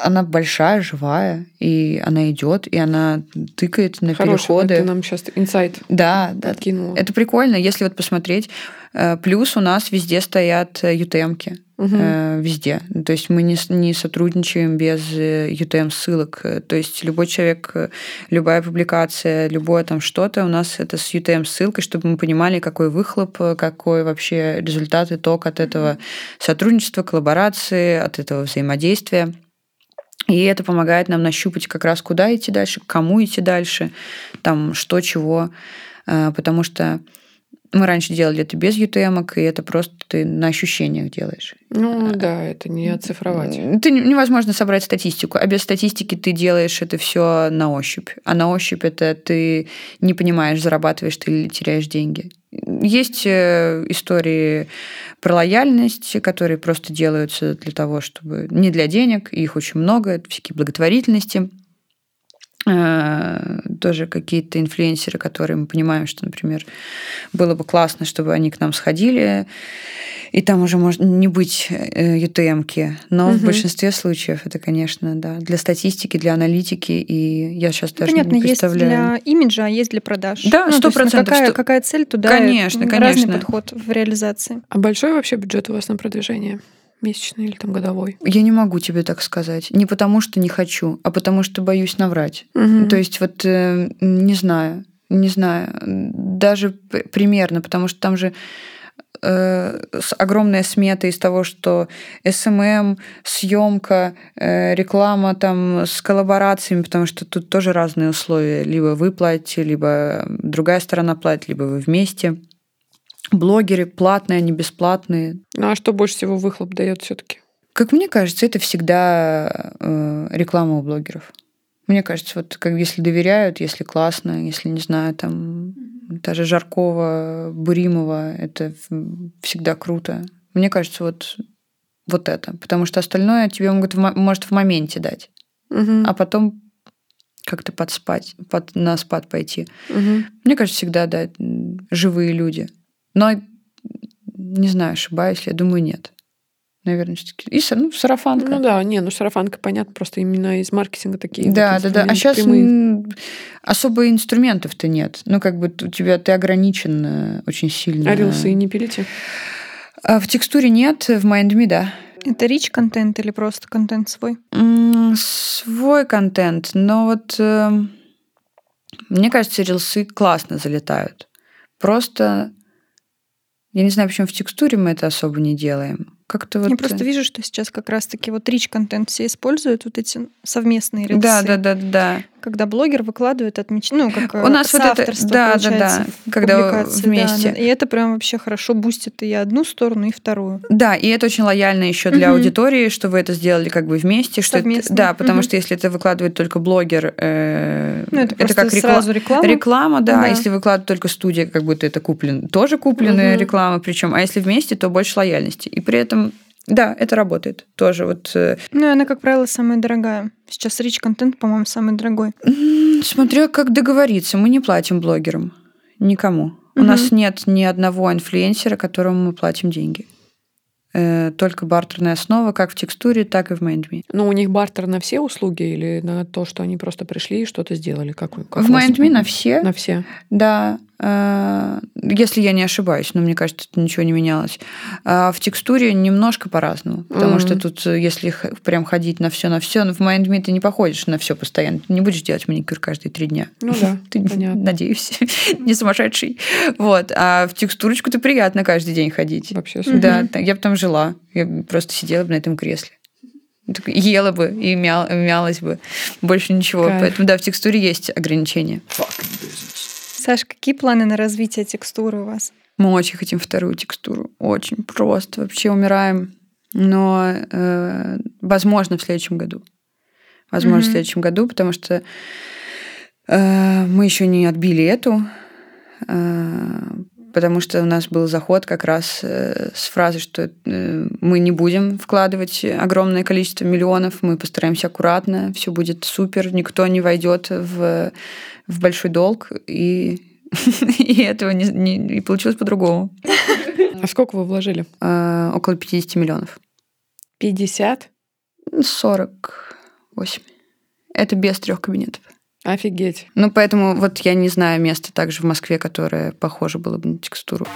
она большая, живая, и она идет, и она тыкает на Хороший, переходы. ты нам сейчас инсайт Да, да. подкинула. Это прикольно, если вот посмотреть. Э, Плюс у нас везде стоят э, UTM-ки. Мгм. Э, Везде. То есть мы не, не сотрудничаем без э, UTM-ссылок. Э, То есть любой человек, э, любая публикация, любое там что-то у нас это с UTM-ссылкой, чтобы мы понимали, какой выхлоп, э, какой вообще результат, итог от этого сотрудничества, коллаборации, от этого взаимодействия. И это помогает нам нащупать как раз, куда идти дальше, кому идти дальше, там, что, чего. Э, Потому что мы раньше делали это без UTM, и это просто ты на ощущениях делаешь. Ну, да, это не оцифровать. Ты не- невозможно собрать статистику, а без статистики ты делаешь это все на ощупь. А на ощупь это ты не понимаешь, зарабатываешь ты или теряешь деньги. Есть э, истории про лояльность, которые просто делаются для того, чтобы не для денег, их очень много, это всякие благотворительности. Э, Тоже какие-то инфлюенсеры, которые мы понимаем, что, например, было бы классно, чтобы они к нам сходили, и там уже может не быть э, UTM-ки. Но в Мгм. большинстве случаев это, конечно, да, для статистики, для аналитики, и я сейчас даже Понятно, не есть представляю. для имиджа, а есть для продаж. Да, Ну, то есть, ну, 100%, Какая, что- какая цель туда? Конечно, конечно. Разный подход в реализации. А большой вообще бюджет у вас на продвижение? Месячный или там годовой? Я не могу тебе так сказать. Не потому, что не хочу, а потому, что боюсь наврать. Мгм. То есть вот э, не знаю, не знаю, даже примерно, потому что там же э, огромная смета из того, что SMM, съемка, э, реклама там с коллаборациями, потому что тут тоже разные условия. Либо вы платите, либо другая сторона платит, либо вы вместе. Блогеры платные, они бесплатные. Ну, а что больше всего выхлоп дает все-таки? Как мне кажется, это всегда э, реклама у блогеров. Мне кажется, вот как если доверяют, если классно, если не знаю, там даже Жаркова, Буримова, это всегда круто. Мне кажется, вот вот это, потому что остальное тебе могут может в моменте дать, а потом как-то подспать, под, на спад пойти. Мне кажется, всегда да, живые люди. Но не знаю, ошибаюсь ли, я думаю, нет. Наверное, все-таки. И ну, сарафанка. Ну да, не, ну сарафанка, понятно, просто именно из маркетинга такие. Да, вот да, да. А сейчас прямые. особо инструментов-то нет. Ну, как бы у тебя ты ограничен э, очень сильно. А рилсы не пилите? А в текстуре нет, в MindMe, да. Это рич контент или просто контент свой? Свой контент, но вот э, мне кажется, рилсы классно залетают. Просто я не знаю, почему в текстуре мы это особо не делаем. Как-то вот... Я просто вижу, что сейчас как раз-таки вот рич контент все используют, вот эти совместные. Да, да, да, да, да. Когда блогер выкладывает отмеч... ну, как У нас вот это, да, да, да, когда да, вместе. да. И это прям вообще хорошо бустит и одну сторону, и вторую. Да, и это очень лояльно еще для Мгм. аудитории, что вы это сделали как бы вместе. Что это- да, потому Мгм. что если это выкладывает только блогер, э, Ну, это, просто как рекла- сразу реклама. реклама, да. Да. А если выкладывает только студия, как будто это куплен, тоже купленная Мгм. реклама, причем. А если вместе, то больше лояльности. И при этом, да, это работает тоже. Вот э, Ну, и она, как правило, самая дорогая. Сейчас рич контент, по-моему, самый дорогой. смотря как договориться, мы не платим блогерам никому. У нас нет ни одного инфлюенсера, которому мы платим деньги. Э, Только бартерная основа, как в текстуре, так и в MindMe. Ну, у них бартер на все услуги или на то, что они просто пришли и что-то сделали? Как, вы- как В? MindMe на все. На все. Да, если я не ошибаюсь, но мне кажется, тут ничего не менялось. А в текстуре немножко по-разному, потому Мгм. что тут, э, если прям ходить на все на все, в MindMe ты не походишь на все постоянно, ты не будешь делать маникюр каждые три дня. Ну да, Ты, понятно. надеюсь, не сумасшедший. Вот. А в текстурочку ты приятно каждый день ходить. Вообще супер. Да, я бы там жила. Я бы просто сидела бы на этом кресле. Ела бы и мял- мялась бы. Больше ничего. Кайф. Поэтому, да, в текстуре есть ограничения. Fucking business. Саш, какие планы на развитие текстуры у вас? Мы очень хотим вторую текстуру. Очень просто. Вообще умираем. Но, э, возможно, в следующем году. Возможно, в Мгм. следующем году, потому что э, мы еще не отбили эту. э, потому что у нас был заход как раз э, с фразой, что э, мы не будем вкладывать огромное количество миллионов, мы постараемся аккуратно, все будет супер, никто не войдет в, в большой долг, и, и этого не, не- и получилось по-другому. А сколько вы вложили? Э, около 50 миллионов. 50? 48. Это без трех кабинетов. Офигеть. Ну, поэтому вот я не знаю места также в Москве, которое похоже было бы на текстуру.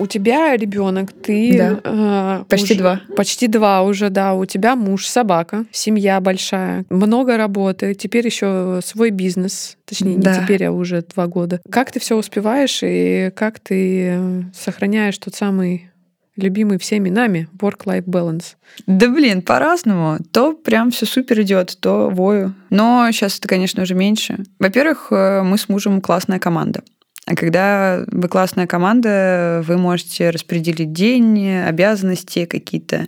У тебя ребенок, ты Да. э, Почти уже- два. Почти два уже, да. У тебя муж, собака, семья большая, много работы, теперь еще свой бизнес, точнее не Да. теперь, а уже два года. Как ты все успеваешь и как ты э, сохраняешь тот самый любимый всеми нами work-life balance? Да блин, по-разному. То прям все супер идет, то вою. Но сейчас это, конечно, уже меньше. Во-первых, э, мы с мужем классная команда. А когда вы классная команда, вы можете распределить день, обязанности, какие-то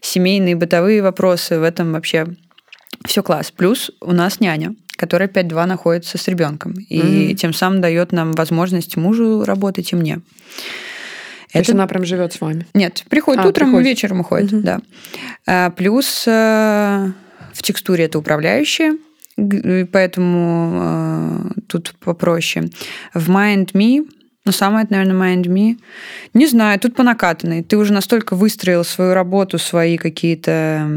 семейные, бытовые вопросы. В этом вообще все класс. Плюс у нас няня, которая 5-2 находится с ребенком. И Мгм. тем самым дает нам возможность мужу работать и мне. То есть она прям живет с вами. Нет, приходит А, утром, приходит. вечером уходит, Мгм. да. А, плюс э, в текстуре это управляющие, и поэтому э, тут попроще. В MindMe, ну, самое, это, наверное, MindMe, не знаю, тут по накатанной. Ты уже настолько выстроил свою работу, свои какие-то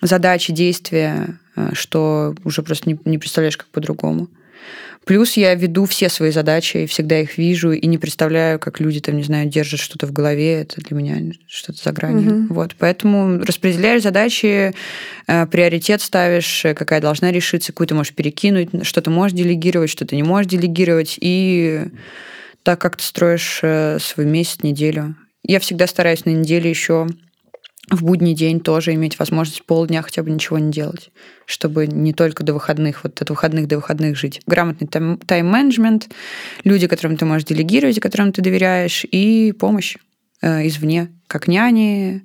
задачи, действия, э, что уже просто не, не представляешь, как по-другому. Плюс я веду все свои задачи, и всегда их вижу, и не представляю, как люди там, не знаю, держат что-то в голове. Это для меня что-то за гранью. Мгм. Вот, поэтому распределяешь задачи, э, приоритет ставишь, э, какая должна решиться, какую ты можешь перекинуть, что ты можешь делегировать, что ты не можешь делегировать, и так как ты строишь э, свой месяц, неделю. Я всегда стараюсь на неделе еще в будний день тоже иметь возможность полдня хотя бы ничего не делать, чтобы не только до выходных, вот от выходных до выходных жить. Грамотный тайм- тайм-менеджмент, люди, которым ты можешь делегировать, которым ты доверяешь, и помощь э, извне, как няни,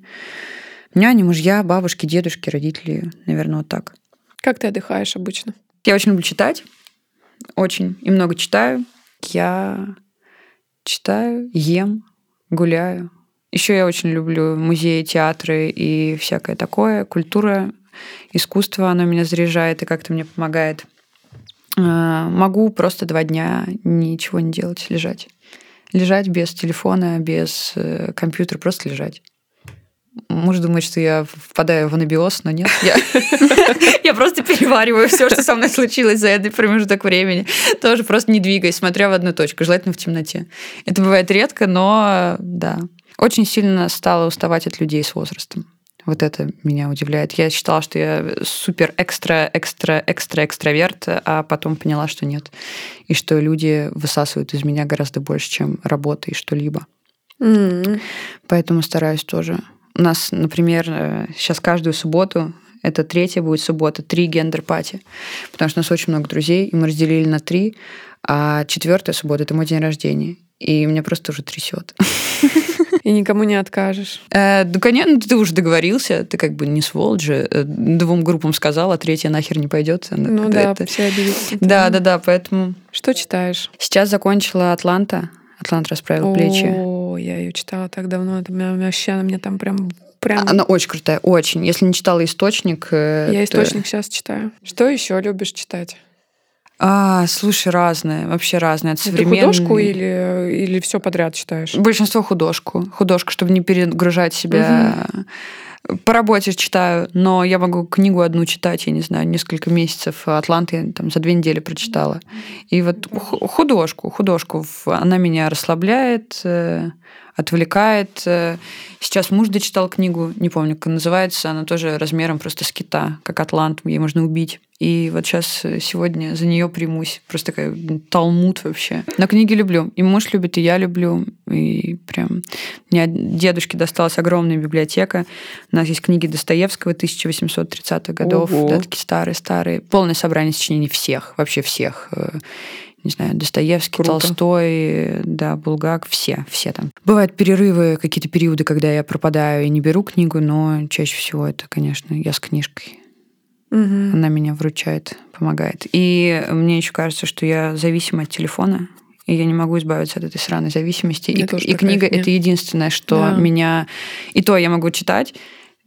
няни, мужья, бабушки, дедушки, родители, наверное, вот так. Как ты отдыхаешь обычно? Я очень люблю читать, очень и много читаю. Я читаю, ем, гуляю. Еще я очень люблю музеи, театры и всякое такое. Культура, искусство, оно меня заряжает и как-то мне помогает. А, Могу просто два дня ничего не делать, лежать. Лежать без телефона, без э, компьютера, просто лежать. Муж думает, что я впадаю в анабиоз, но нет. Я, просто перевариваю все, что со мной случилось за этот промежуток времени. Тоже просто не двигаясь, смотря в одну точку, желательно в темноте. Это бывает редко, но да. Очень сильно стала уставать от людей с возрастом. Вот это меня удивляет. Я считала, что я супер экстра, экстра, экстра экстраверт, а потом поняла, что нет. И что люди высасывают из меня гораздо больше, чем работа и что-либо. М. Поэтому стараюсь тоже. У нас, например, сейчас каждую субботу, это третья будет суббота, три gender party. Потому что у нас очень много друзей, и мы разделили на три. А четвертая суббота – это мой день рождения. И меня просто уже трясет. И никому не откажешь. Э, Ну, конечно, ты уже договорился, ты как бы не сволочь же. Э, Двум группам сказал, а третья нахер не пойдет. Ну да, все обидятся. Да, да, да, поэтому... Что читаешь? Сейчас закончила Атланта. Атлант расправил плечи. О, я ее читала так давно. Это меня- вообще она мне там прям прям. Она очень крутая, очень. Если не читала «Источник», э, Я то- источник сейчас читаю. Что еще любишь читать? А, слушай, разное, вообще разное. Это Ты современный- художку или, или все подряд читаешь? Большинство художку. Художку, чтобы не перегружать себя. По работе читаю, но я могу книгу одну читать, я не знаю, несколько месяцев. а «Атлант» я там за две недели прочитала. И вот ху- художку, художку. Она меня расслабляет, э, отвлекает. Э, Сейчас муж дочитал книгу, не помню, как она называется, она тоже размером просто с кита, как «Атлант», ей можно убить. И вот сейчас сегодня за нее примусь. Просто такая талмуд вообще. Но книги люблю. И муж любит, и я люблю. И прям... Мне от дедушки досталась огромная библиотека. У нас есть книги Достоевского 1830-х годов. Ого. Да, такие старые-старые. Полное собрание сочинений всех, вообще всех. Э, Не знаю, Достоевский, Круто. Толстой, да, Булгак, все, все там. Бывают перерывы, какие-то периоды, когда я пропадаю и не беру книгу, но чаще всего это, конечно, я с книжкой. Мгм. Она меня вручает, помогает. И мне еще кажется, что я зависима от телефона, и я не могу избавиться от этой сранной зависимости. Мне И, и книга фигня. это единственное, что Да. меня. И то я могу читать.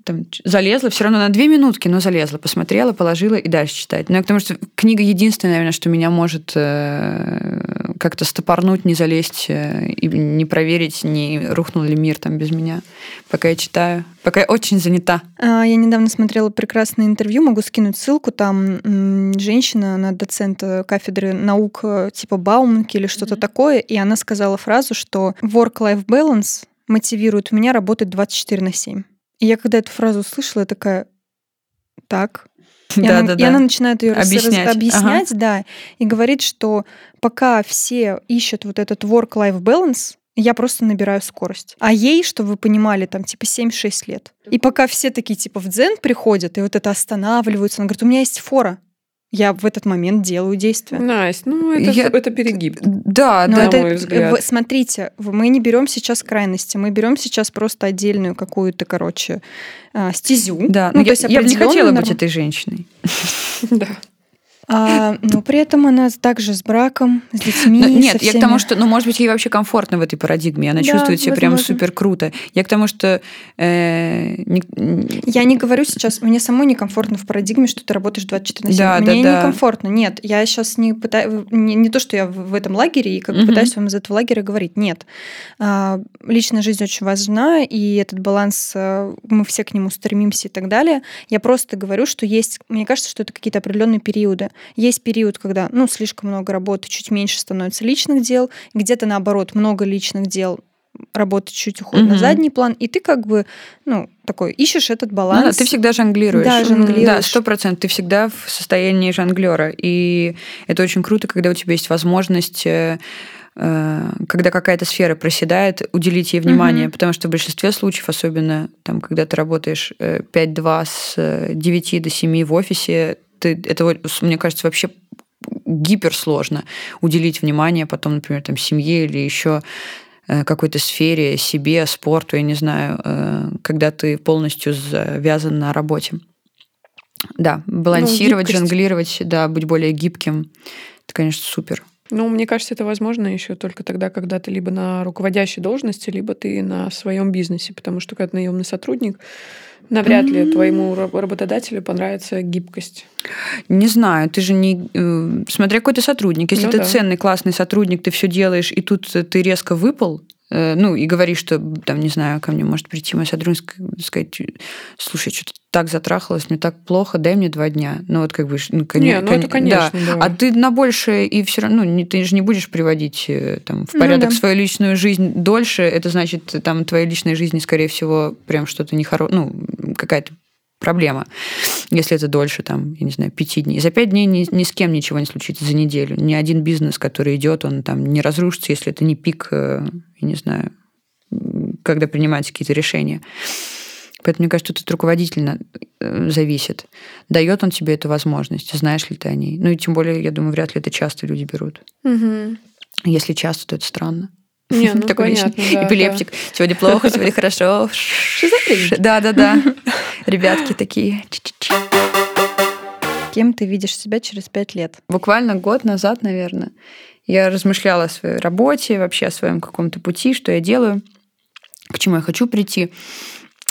Там, залезла, все равно на две минутки, но залезла, посмотрела, положила и дальше читать. Но я к тому, что книга единственная, наверное, что меня может э, как-то стопорнуть, не залезть э, и не проверить, не рухнул ли мир там без меня, пока я читаю, пока я очень занята. А, Я недавно смотрела прекрасное интервью, могу скинуть ссылку. Там женщина, она доцент э, кафедры наук э, типа Бауманки или что-то такое, и она сказала фразу, что work-life balance мотивирует меня работать 24 на 7. И я когда эту фразу услышала, я такая, так. И, Да, она, да, и да. она начинает ее Объяснять. объяснять, да, и говорит, что пока все ищут вот этот work-life balance, я просто набираю скорость. А ей, чтобы вы понимали, там типа 7-6 лет. И пока все такие типа в дзен приходят, и вот это останавливаются, она говорит, у меня есть фора. Я в этот момент делаю действия. Настя, ну это, Я- это перегиб. Да, Но да. на это, мой взгляд. вы- смотрите, мы не берем сейчас крайности, мы берем сейчас просто отдельную какую-то, короче, а, стезю. Да, ну, но то я, есть я бы не хотела быть норму. этой женщиной. Да. А, но при этом она также с браком, с детьми. Со нет, я к тому, всеми. что, ну, может быть, ей вообще комфортно в этой парадигме, она Да, чувствует себя прям возможно. супер круто. Я к тому, что э, не- Я не говорю сейчас, мне самой некомфортно в парадигме, что ты работаешь 24 на 7. Да, мне да, да. некомфортно. Нет, я сейчас не пытаюсь... Не, не то, что я в этом лагере и как Мгм. пытаюсь вам из этого лагеря говорить. Нет. А, Личная жизнь очень важна, и этот баланс, а, мы все к нему стремимся и так далее. Я просто говорю, что есть... Мне кажется, что это какие-то определенные периоды. Есть период, когда, ну, слишком много работы, чуть меньше становится личных дел. Где-то, наоборот, много личных дел, работа чуть уходит на Мгм. задний план, и ты как бы, ну, такой, ищешь этот Ну баланс. да, ты всегда жонглируешь. Да, жонглируешь. Да, сто процентов. Ты всегда в состоянии жонглера. И это очень круто, когда у тебя есть возможность э, э, когда какая-то сфера проседает, уделить ей внимание, Мгм. потому что в большинстве случаев, особенно там, когда ты работаешь э, 5-2 с э, 9 до 7 в офисе, ты, это, мне кажется, вообще гиперсложно уделить внимание потом, например, там, семье или еще э, какой-то сфере, себе, спорту, я не знаю, э, когда ты полностью завязан на работе. Да, балансировать, гибкость. жонглировать, да, быть более гибким, это, конечно, супер. Ну, мне кажется, это возможно еще только тогда, когда ты либо на руководящей должности, либо ты на своем бизнесе, потому что когда ты наемный сотрудник, навряд ли твоему раб- работодателю понравится гибкость. Не знаю, ты же не... э, Смотря какой ты сотрудник. Если Ну ты да. ценный, классный сотрудник, ты все делаешь, и тут ты резко выпал, э, ну, и говоришь, что, там, не знаю, ко мне может прийти моя сотрудница и сказать, слушай, что-то так затрахалось, мне так плохо, дай мне два дня. Ну, вот как бы... Ну, Не, ну, это конечно, Да. да. А ты на большее и все равно, ну, не- ты же не будешь приводить э, там, в Ну порядок да. свою личную жизнь дольше. Это значит, там, твоей личной жизни, скорее всего, прям что-то нехорошее, ну, какая-то проблема, если это дольше, там, я не знаю, пяти дней. За пять дней ни, ни с кем ничего не случится за неделю. Ни один бизнес, который идет, он там не разрушится, если это не пик, э, я не знаю, когда принимаются какие-то решения. Поэтому, мне кажется, тут от руководителя э, зависит. Дает он тебе эту возможность, знаешь ли ты о ней. Ну и тем более, я думаю, вряд ли это часто люди берут. Мгм. Если часто, то это странно. Не, ну Такой понятно, да, эпилептик. Сегодня плохо, сегодня хорошо. Да, да, да. Ребятки такие. Кем ты видишь себя через пять лет? Буквально год назад, наверное, я размышляла о своей работе, вообще о своем каком-то пути, что я делаю, к чему я хочу прийти.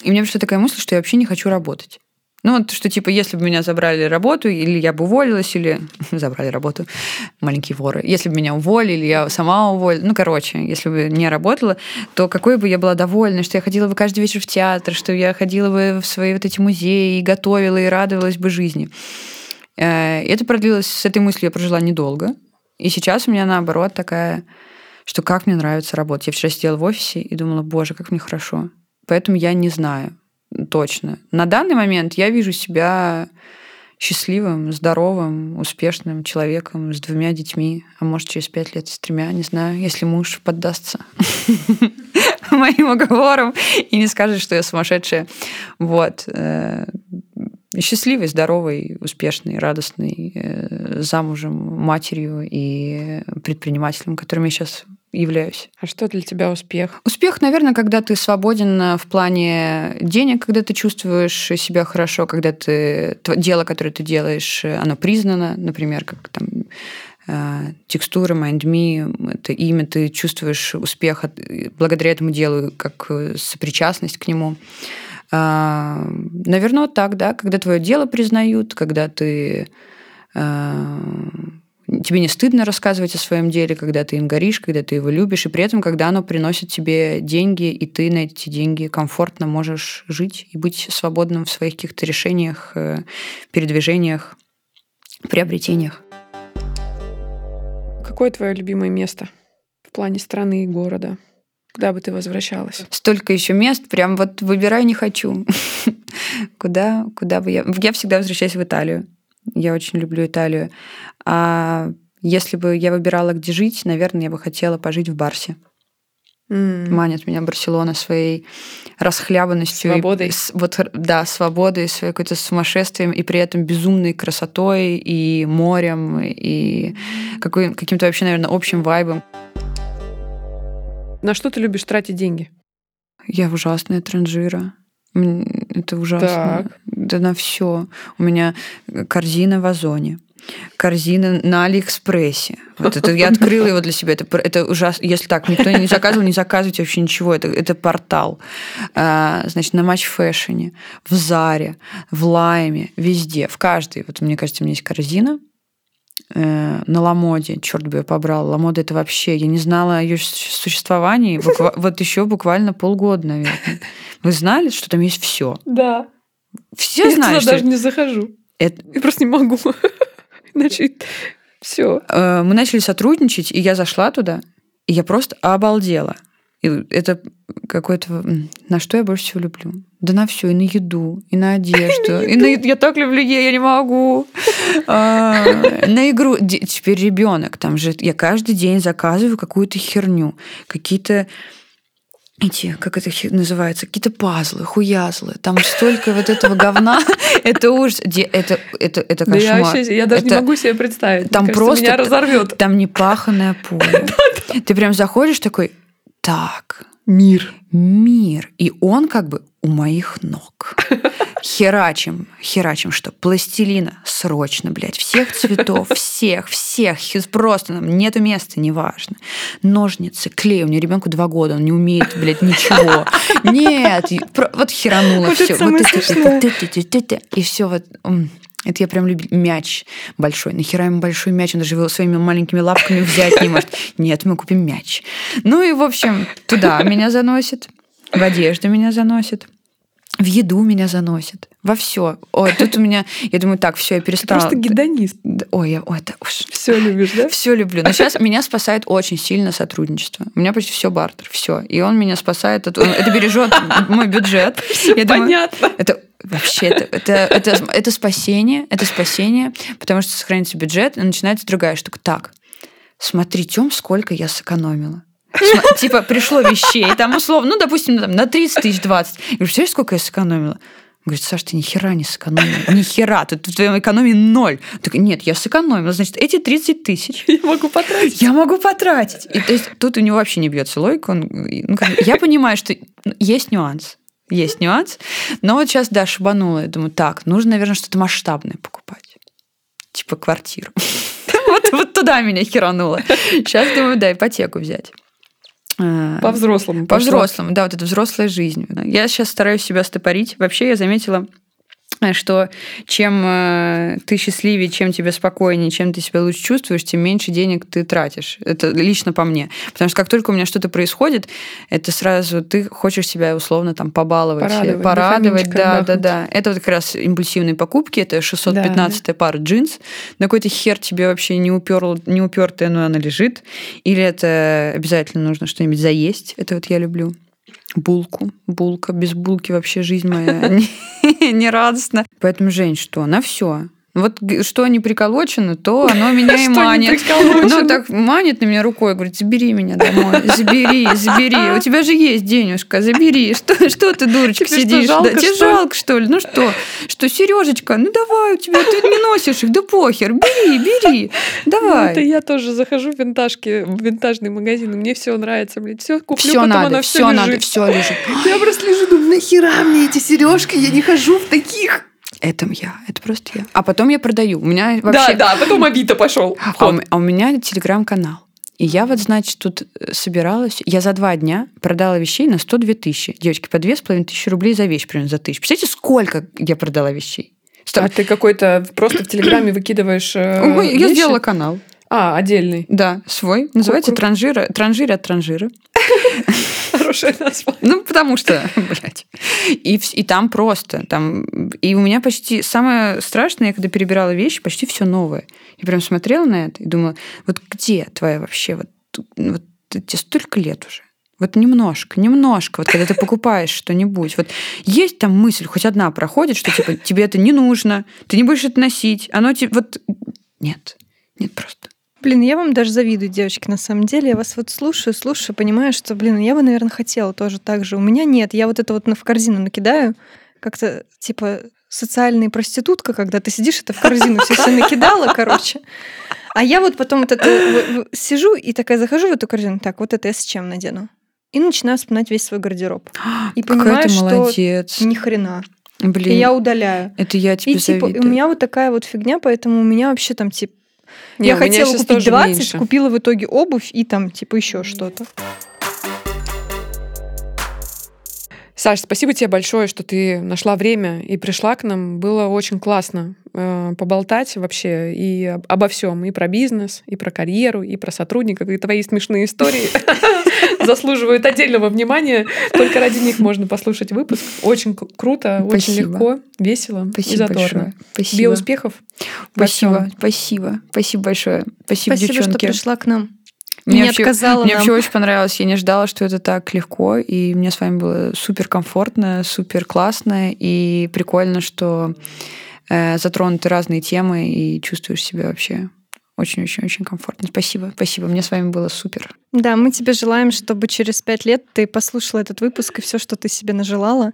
И у меня пришла такая мысль, что я вообще не хочу работать. Ну, вот что, типа, если бы меня забрали работу, или я бы уволилась, или забрали работу, маленькие воры, если бы меня уволили, я сама уволилась, ну, короче, если бы не работала, то какой бы я была довольна, что я ходила бы каждый вечер в театр, что я ходила бы в свои вот эти музеи, и готовила, и радовалась бы жизни. Э, Это продлилось, с этой мыслью я прожила недолго. И сейчас у меня наоборот такая, что как мне нравится работать. Я вчера сидела в офисе и думала, боже, как мне хорошо. Поэтому я не знаю точно. На данный момент я вижу себя счастливым, здоровым, успешным человеком с двумя детьми, а может через пять лет с тремя, не знаю, если муж поддастся моим уговорам и не скажет, что я сумасшедшая. Вот. Э, Счастливый, здоровый, успешный, радостный, э, замужем, матерью и предпринимателем, которым я сейчас являюсь. А что для тебя успех? Успех, наверное, когда ты свободен э, в плане денег, когда ты чувствуешь себя хорошо, когда ты дело, которое ты делаешь, э, оно признано, например, как там э, текстура, MindMe, это имя, ты чувствуешь успех от- благодаря этому делу, как сопричастность к нему. А, Наверное, так, да, когда твое дело признают, когда ты тебе не стыдно рассказывать о своем деле, когда ты им горишь, когда ты его любишь, и при этом, когда оно приносит тебе деньги, и ты на эти деньги комфортно можешь жить и быть свободным в своих каких-то решениях, э, передвижениях, приобретениях. Какое твое любимое место в плане страны и города? Куда бы ты возвращалась? Столько еще мест, прям вот выбирай не хочу. Куда, куда бы я... Я всегда возвращаюсь в Италию. Я очень люблю Италию. А если бы я выбирала, где жить, наверное, я бы хотела пожить в Барсе. М. Манит меня Барселона своей расхлябанностью. и Свободой. с- вот, да, свободой, своей какой-то сумасшествием, и при этом безумной красотой, и морем, и какой, каким-то вообще, наверное, общим вайбом. На что ты любишь тратить деньги? Я ужасная транжира. Это ужасно. Так. Да на все. У меня корзина в Озоне. Корзина на Алиэкспрессе. Вот это я открыла его для себя. Это, это ужасно. Если так, никто не заказывал, не заказывайте вообще ничего. Это, это портал. А, значит, на Матч Фэшне, в Заре, в Лайме, везде, в каждой. Вот мне кажется, у меня есть корзина. Э, на Ламоде, черт бы я побрал. Ламода это вообще, я не знала о ее существовании буква- вот еще буквально полгода, наверное. Вы знали, что там есть все? Да. Все Я туда что даже не захожу. это- Я просто не могу. Иначе все. Э, мы начали сотрудничать, и я зашла туда, и я просто обалдела. И это какое-то... На что я больше всего люблю? Да на все, и на еду, и на одежду. И на. Я так люблю ей, я не могу. А, На игру. Теперь ребенок. Там же я каждый день заказываю какую-то херню. Какие-то эти, как это называется, какие-то пазлы, хуязлы. Там столько вот этого говна. Это ужас. Это, это, это Да я кошмар. вообще, я даже не Это- могу себе представить. там Мне кажется, просто меня разорвет. Там не паханное поле. Ты прям заходишь такой, так, Мир. мир. И он как бы у моих ног. Херачим, херачим, что пластилина срочно, блядь, всех цветов, всех, всех, просто нам нету места, неважно. Ножницы, клей, у меня ребенку два года, он не умеет, блядь, ничего. Нет, и про- вот херанула Вот это все. самое смешное. И все вот Это я прям люблю мяч большой. Нахера ему большой мяч? Он даже его своими маленькими лапками взять не может. Нет, мы купим мяч. Ну и, в общем, туда меня заносит, в одежду меня заносит, в еду меня заносит, во все. Ой, тут у меня, я думаю, так, все, я перестала. Просто гедонист. Ой, я, ой, это уж Все любишь, да? все люблю. Но сейчас меня спасает очень сильно сотрудничество. У меня почти все бартер, все. И он меня спасает. он- Это бережет мой бюджет. Я думаю, Понятно. это вообще это, это, это, это спасение, это спасение, потому что сохранится бюджет, и начинается другая штука. Так, смотри, Тём, сколько я сэкономила. Сма- Типа, пришло вещей, там условно, ну, допустим, там, на 30 тысяч 20. Я говорю, представляешь, сколько я сэкономила? Говорит, Саш, ты ни хера не сэкономила. Ни хера, тут в твоей экономии ноль. Так, нет, я сэкономила. Значит, эти 30 тысяч Я могу потратить. я могу потратить. И, то есть, тут у него вообще не бьется логика. Он, ну, как я понимаю, что есть нюанс. Есть нюанс. Но вот сейчас, да, шибанула. Я думаю, так, нужно, наверное, что-то масштабное покупать. Типа квартиру. Вот туда меня херануло. Сейчас думаю, да, ипотеку взять. А, По-взрослому. по пошла. взрослому, да, вот это взрослая жизнь. Я сейчас стараюсь себя стопорить. Вообще я заметила, что чем э, ты счастливее, чем тебе спокойнее, чем ты себя лучше чувствуешь, тем меньше денег ты тратишь. Это лично по мне. Потому что как только у меня что-то происходит, это сразу ты хочешь себя условно там побаловать, Порадовать, порадовать, да, да, отдохнуть. да. Это вот как раз импульсивные покупки, это 615 пара джинс, на какой-то хер тебе вообще не уперл, не упертая, но она лежит. Или это обязательно нужно что-нибудь заесть. Это вот я люблю. Булку. Булка. Без булки вообще жизнь моя не, радостна. Поэтому, Жень, что? На все. Вот что не приколочено, то оно меня и Что манит. Ну, так манит на меня рукой, говорит, забери меня домой, забери, забери. У тебя же есть денежка, забери. Что, что ты, дурочка, Тебе что, сидишь? жалко, да, тебе что жалко, что ли? Ну что? Что, Сережечка, ну давай, у тебя ты не носишь их, да похер, бери, бери, Ну, давай. это я тоже захожу в винтажки, в винтажный магазин, и мне все нравится, блядь, все куплю, все потом надо, она все все надо, лежит. все лежит. Я просто лежу, думаю, нахера мне эти сережки, я не хожу в таких. Это я, это просто я. А потом я продаю. У меня вообще... Да, да, потом Авито пошел. А у, м- а у меня телеграм-канал. И я вот, значит, тут э, собиралась. Я за два дня продала вещей на 102 тысячи. Девочки, по две с половиной тысячи рублей за вещь примерно за тысячу. Представляете, сколько я продала вещей? Сто- А ты какой-то просто в Телеграме выкидываешь э, я вещи? сделала канал. А, отдельный. Да, свой. Называется транжира, транжир от транжира. Хорошее название. Ну, потому что, блядь. И, и там просто. Там, и у меня почти... Самое страшное, я когда перебирала вещи, почти все новое. Я прям смотрела на это и думала, вот где твоя вообще... Вот, вот тебе столько лет уже. Вот немножко, немножко. Вот когда ты покупаешь что-нибудь, вот есть там мысль, хоть одна проходит, что типа тебе это не нужно, ты не будешь это носить. Оно тебе... Вот... Нет. Нет просто. Блин, я вам даже завидую, девочки, на самом деле. Я вас вот слушаю, слушаю, понимаю, что, блин, я бы, наверное, хотела тоже так же. У меня нет. Я вот это вот в корзину накидаю, как-то типа социальная проститутка, когда ты сидишь, это в корзину все себе накидала, короче. А я вот потом вот это сижу и такая захожу в эту корзину, так, вот это я с чем надену? И начинаю вспоминать весь свой гардероб. И Какая понимаю, что ни хрена. Блин, И я удаляю. это я тебе И типа, и у завидую. меня вот такая вот фигня, поэтому у меня вообще там типа Не, я хотела купить тоже 20, меньше. купила в итоге обувь и там типа еще что-то. Саш, спасибо тебе большое, что ты нашла время и пришла к нам. Было очень классно э, поболтать вообще и об- обо всем, и про бизнес, и про карьеру, и про сотрудников, и твои смешные истории заслуживают отдельного внимания. Только ради них можно послушать выпуск. Очень круто, очень Спасибо. легко, весело и Спасибо задорно. большое. Спасибо. Тебе успехов. Спасибо, спасибо, спасибо большое. Спасибо, Спасибо, что девчонки. пришла к нам. И Мне не вообще- отказала Мне нам. вообще очень понравилось. Я не ждала, что это так легко. И мне с вами было супер комфортно, супер классно. И прикольно, что э, затронуты разные темы и чувствуешь себя вообще очень-очень-очень комфортно. Спасибо, спасибо. Мне с вами было супер. Да, мы тебе желаем, чтобы через пять лет ты послушала этот выпуск и все, что ты себе нажелала,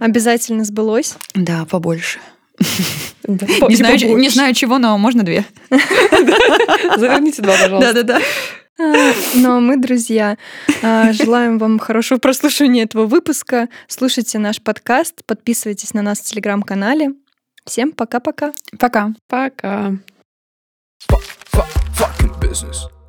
обязательно сбылось. Да, побольше. Да. Не знаю, не чего, но можно две. Заверните два, пожалуйста. Да-да-да. А, Но мы, друзья, а, желаем вам хорошего прослушивания этого выпуска. Слушайте наш подкаст, подписывайтесь на нас в телеграм-канале. Всем пока-пока. Пока. Пока. Fuck, fucking business.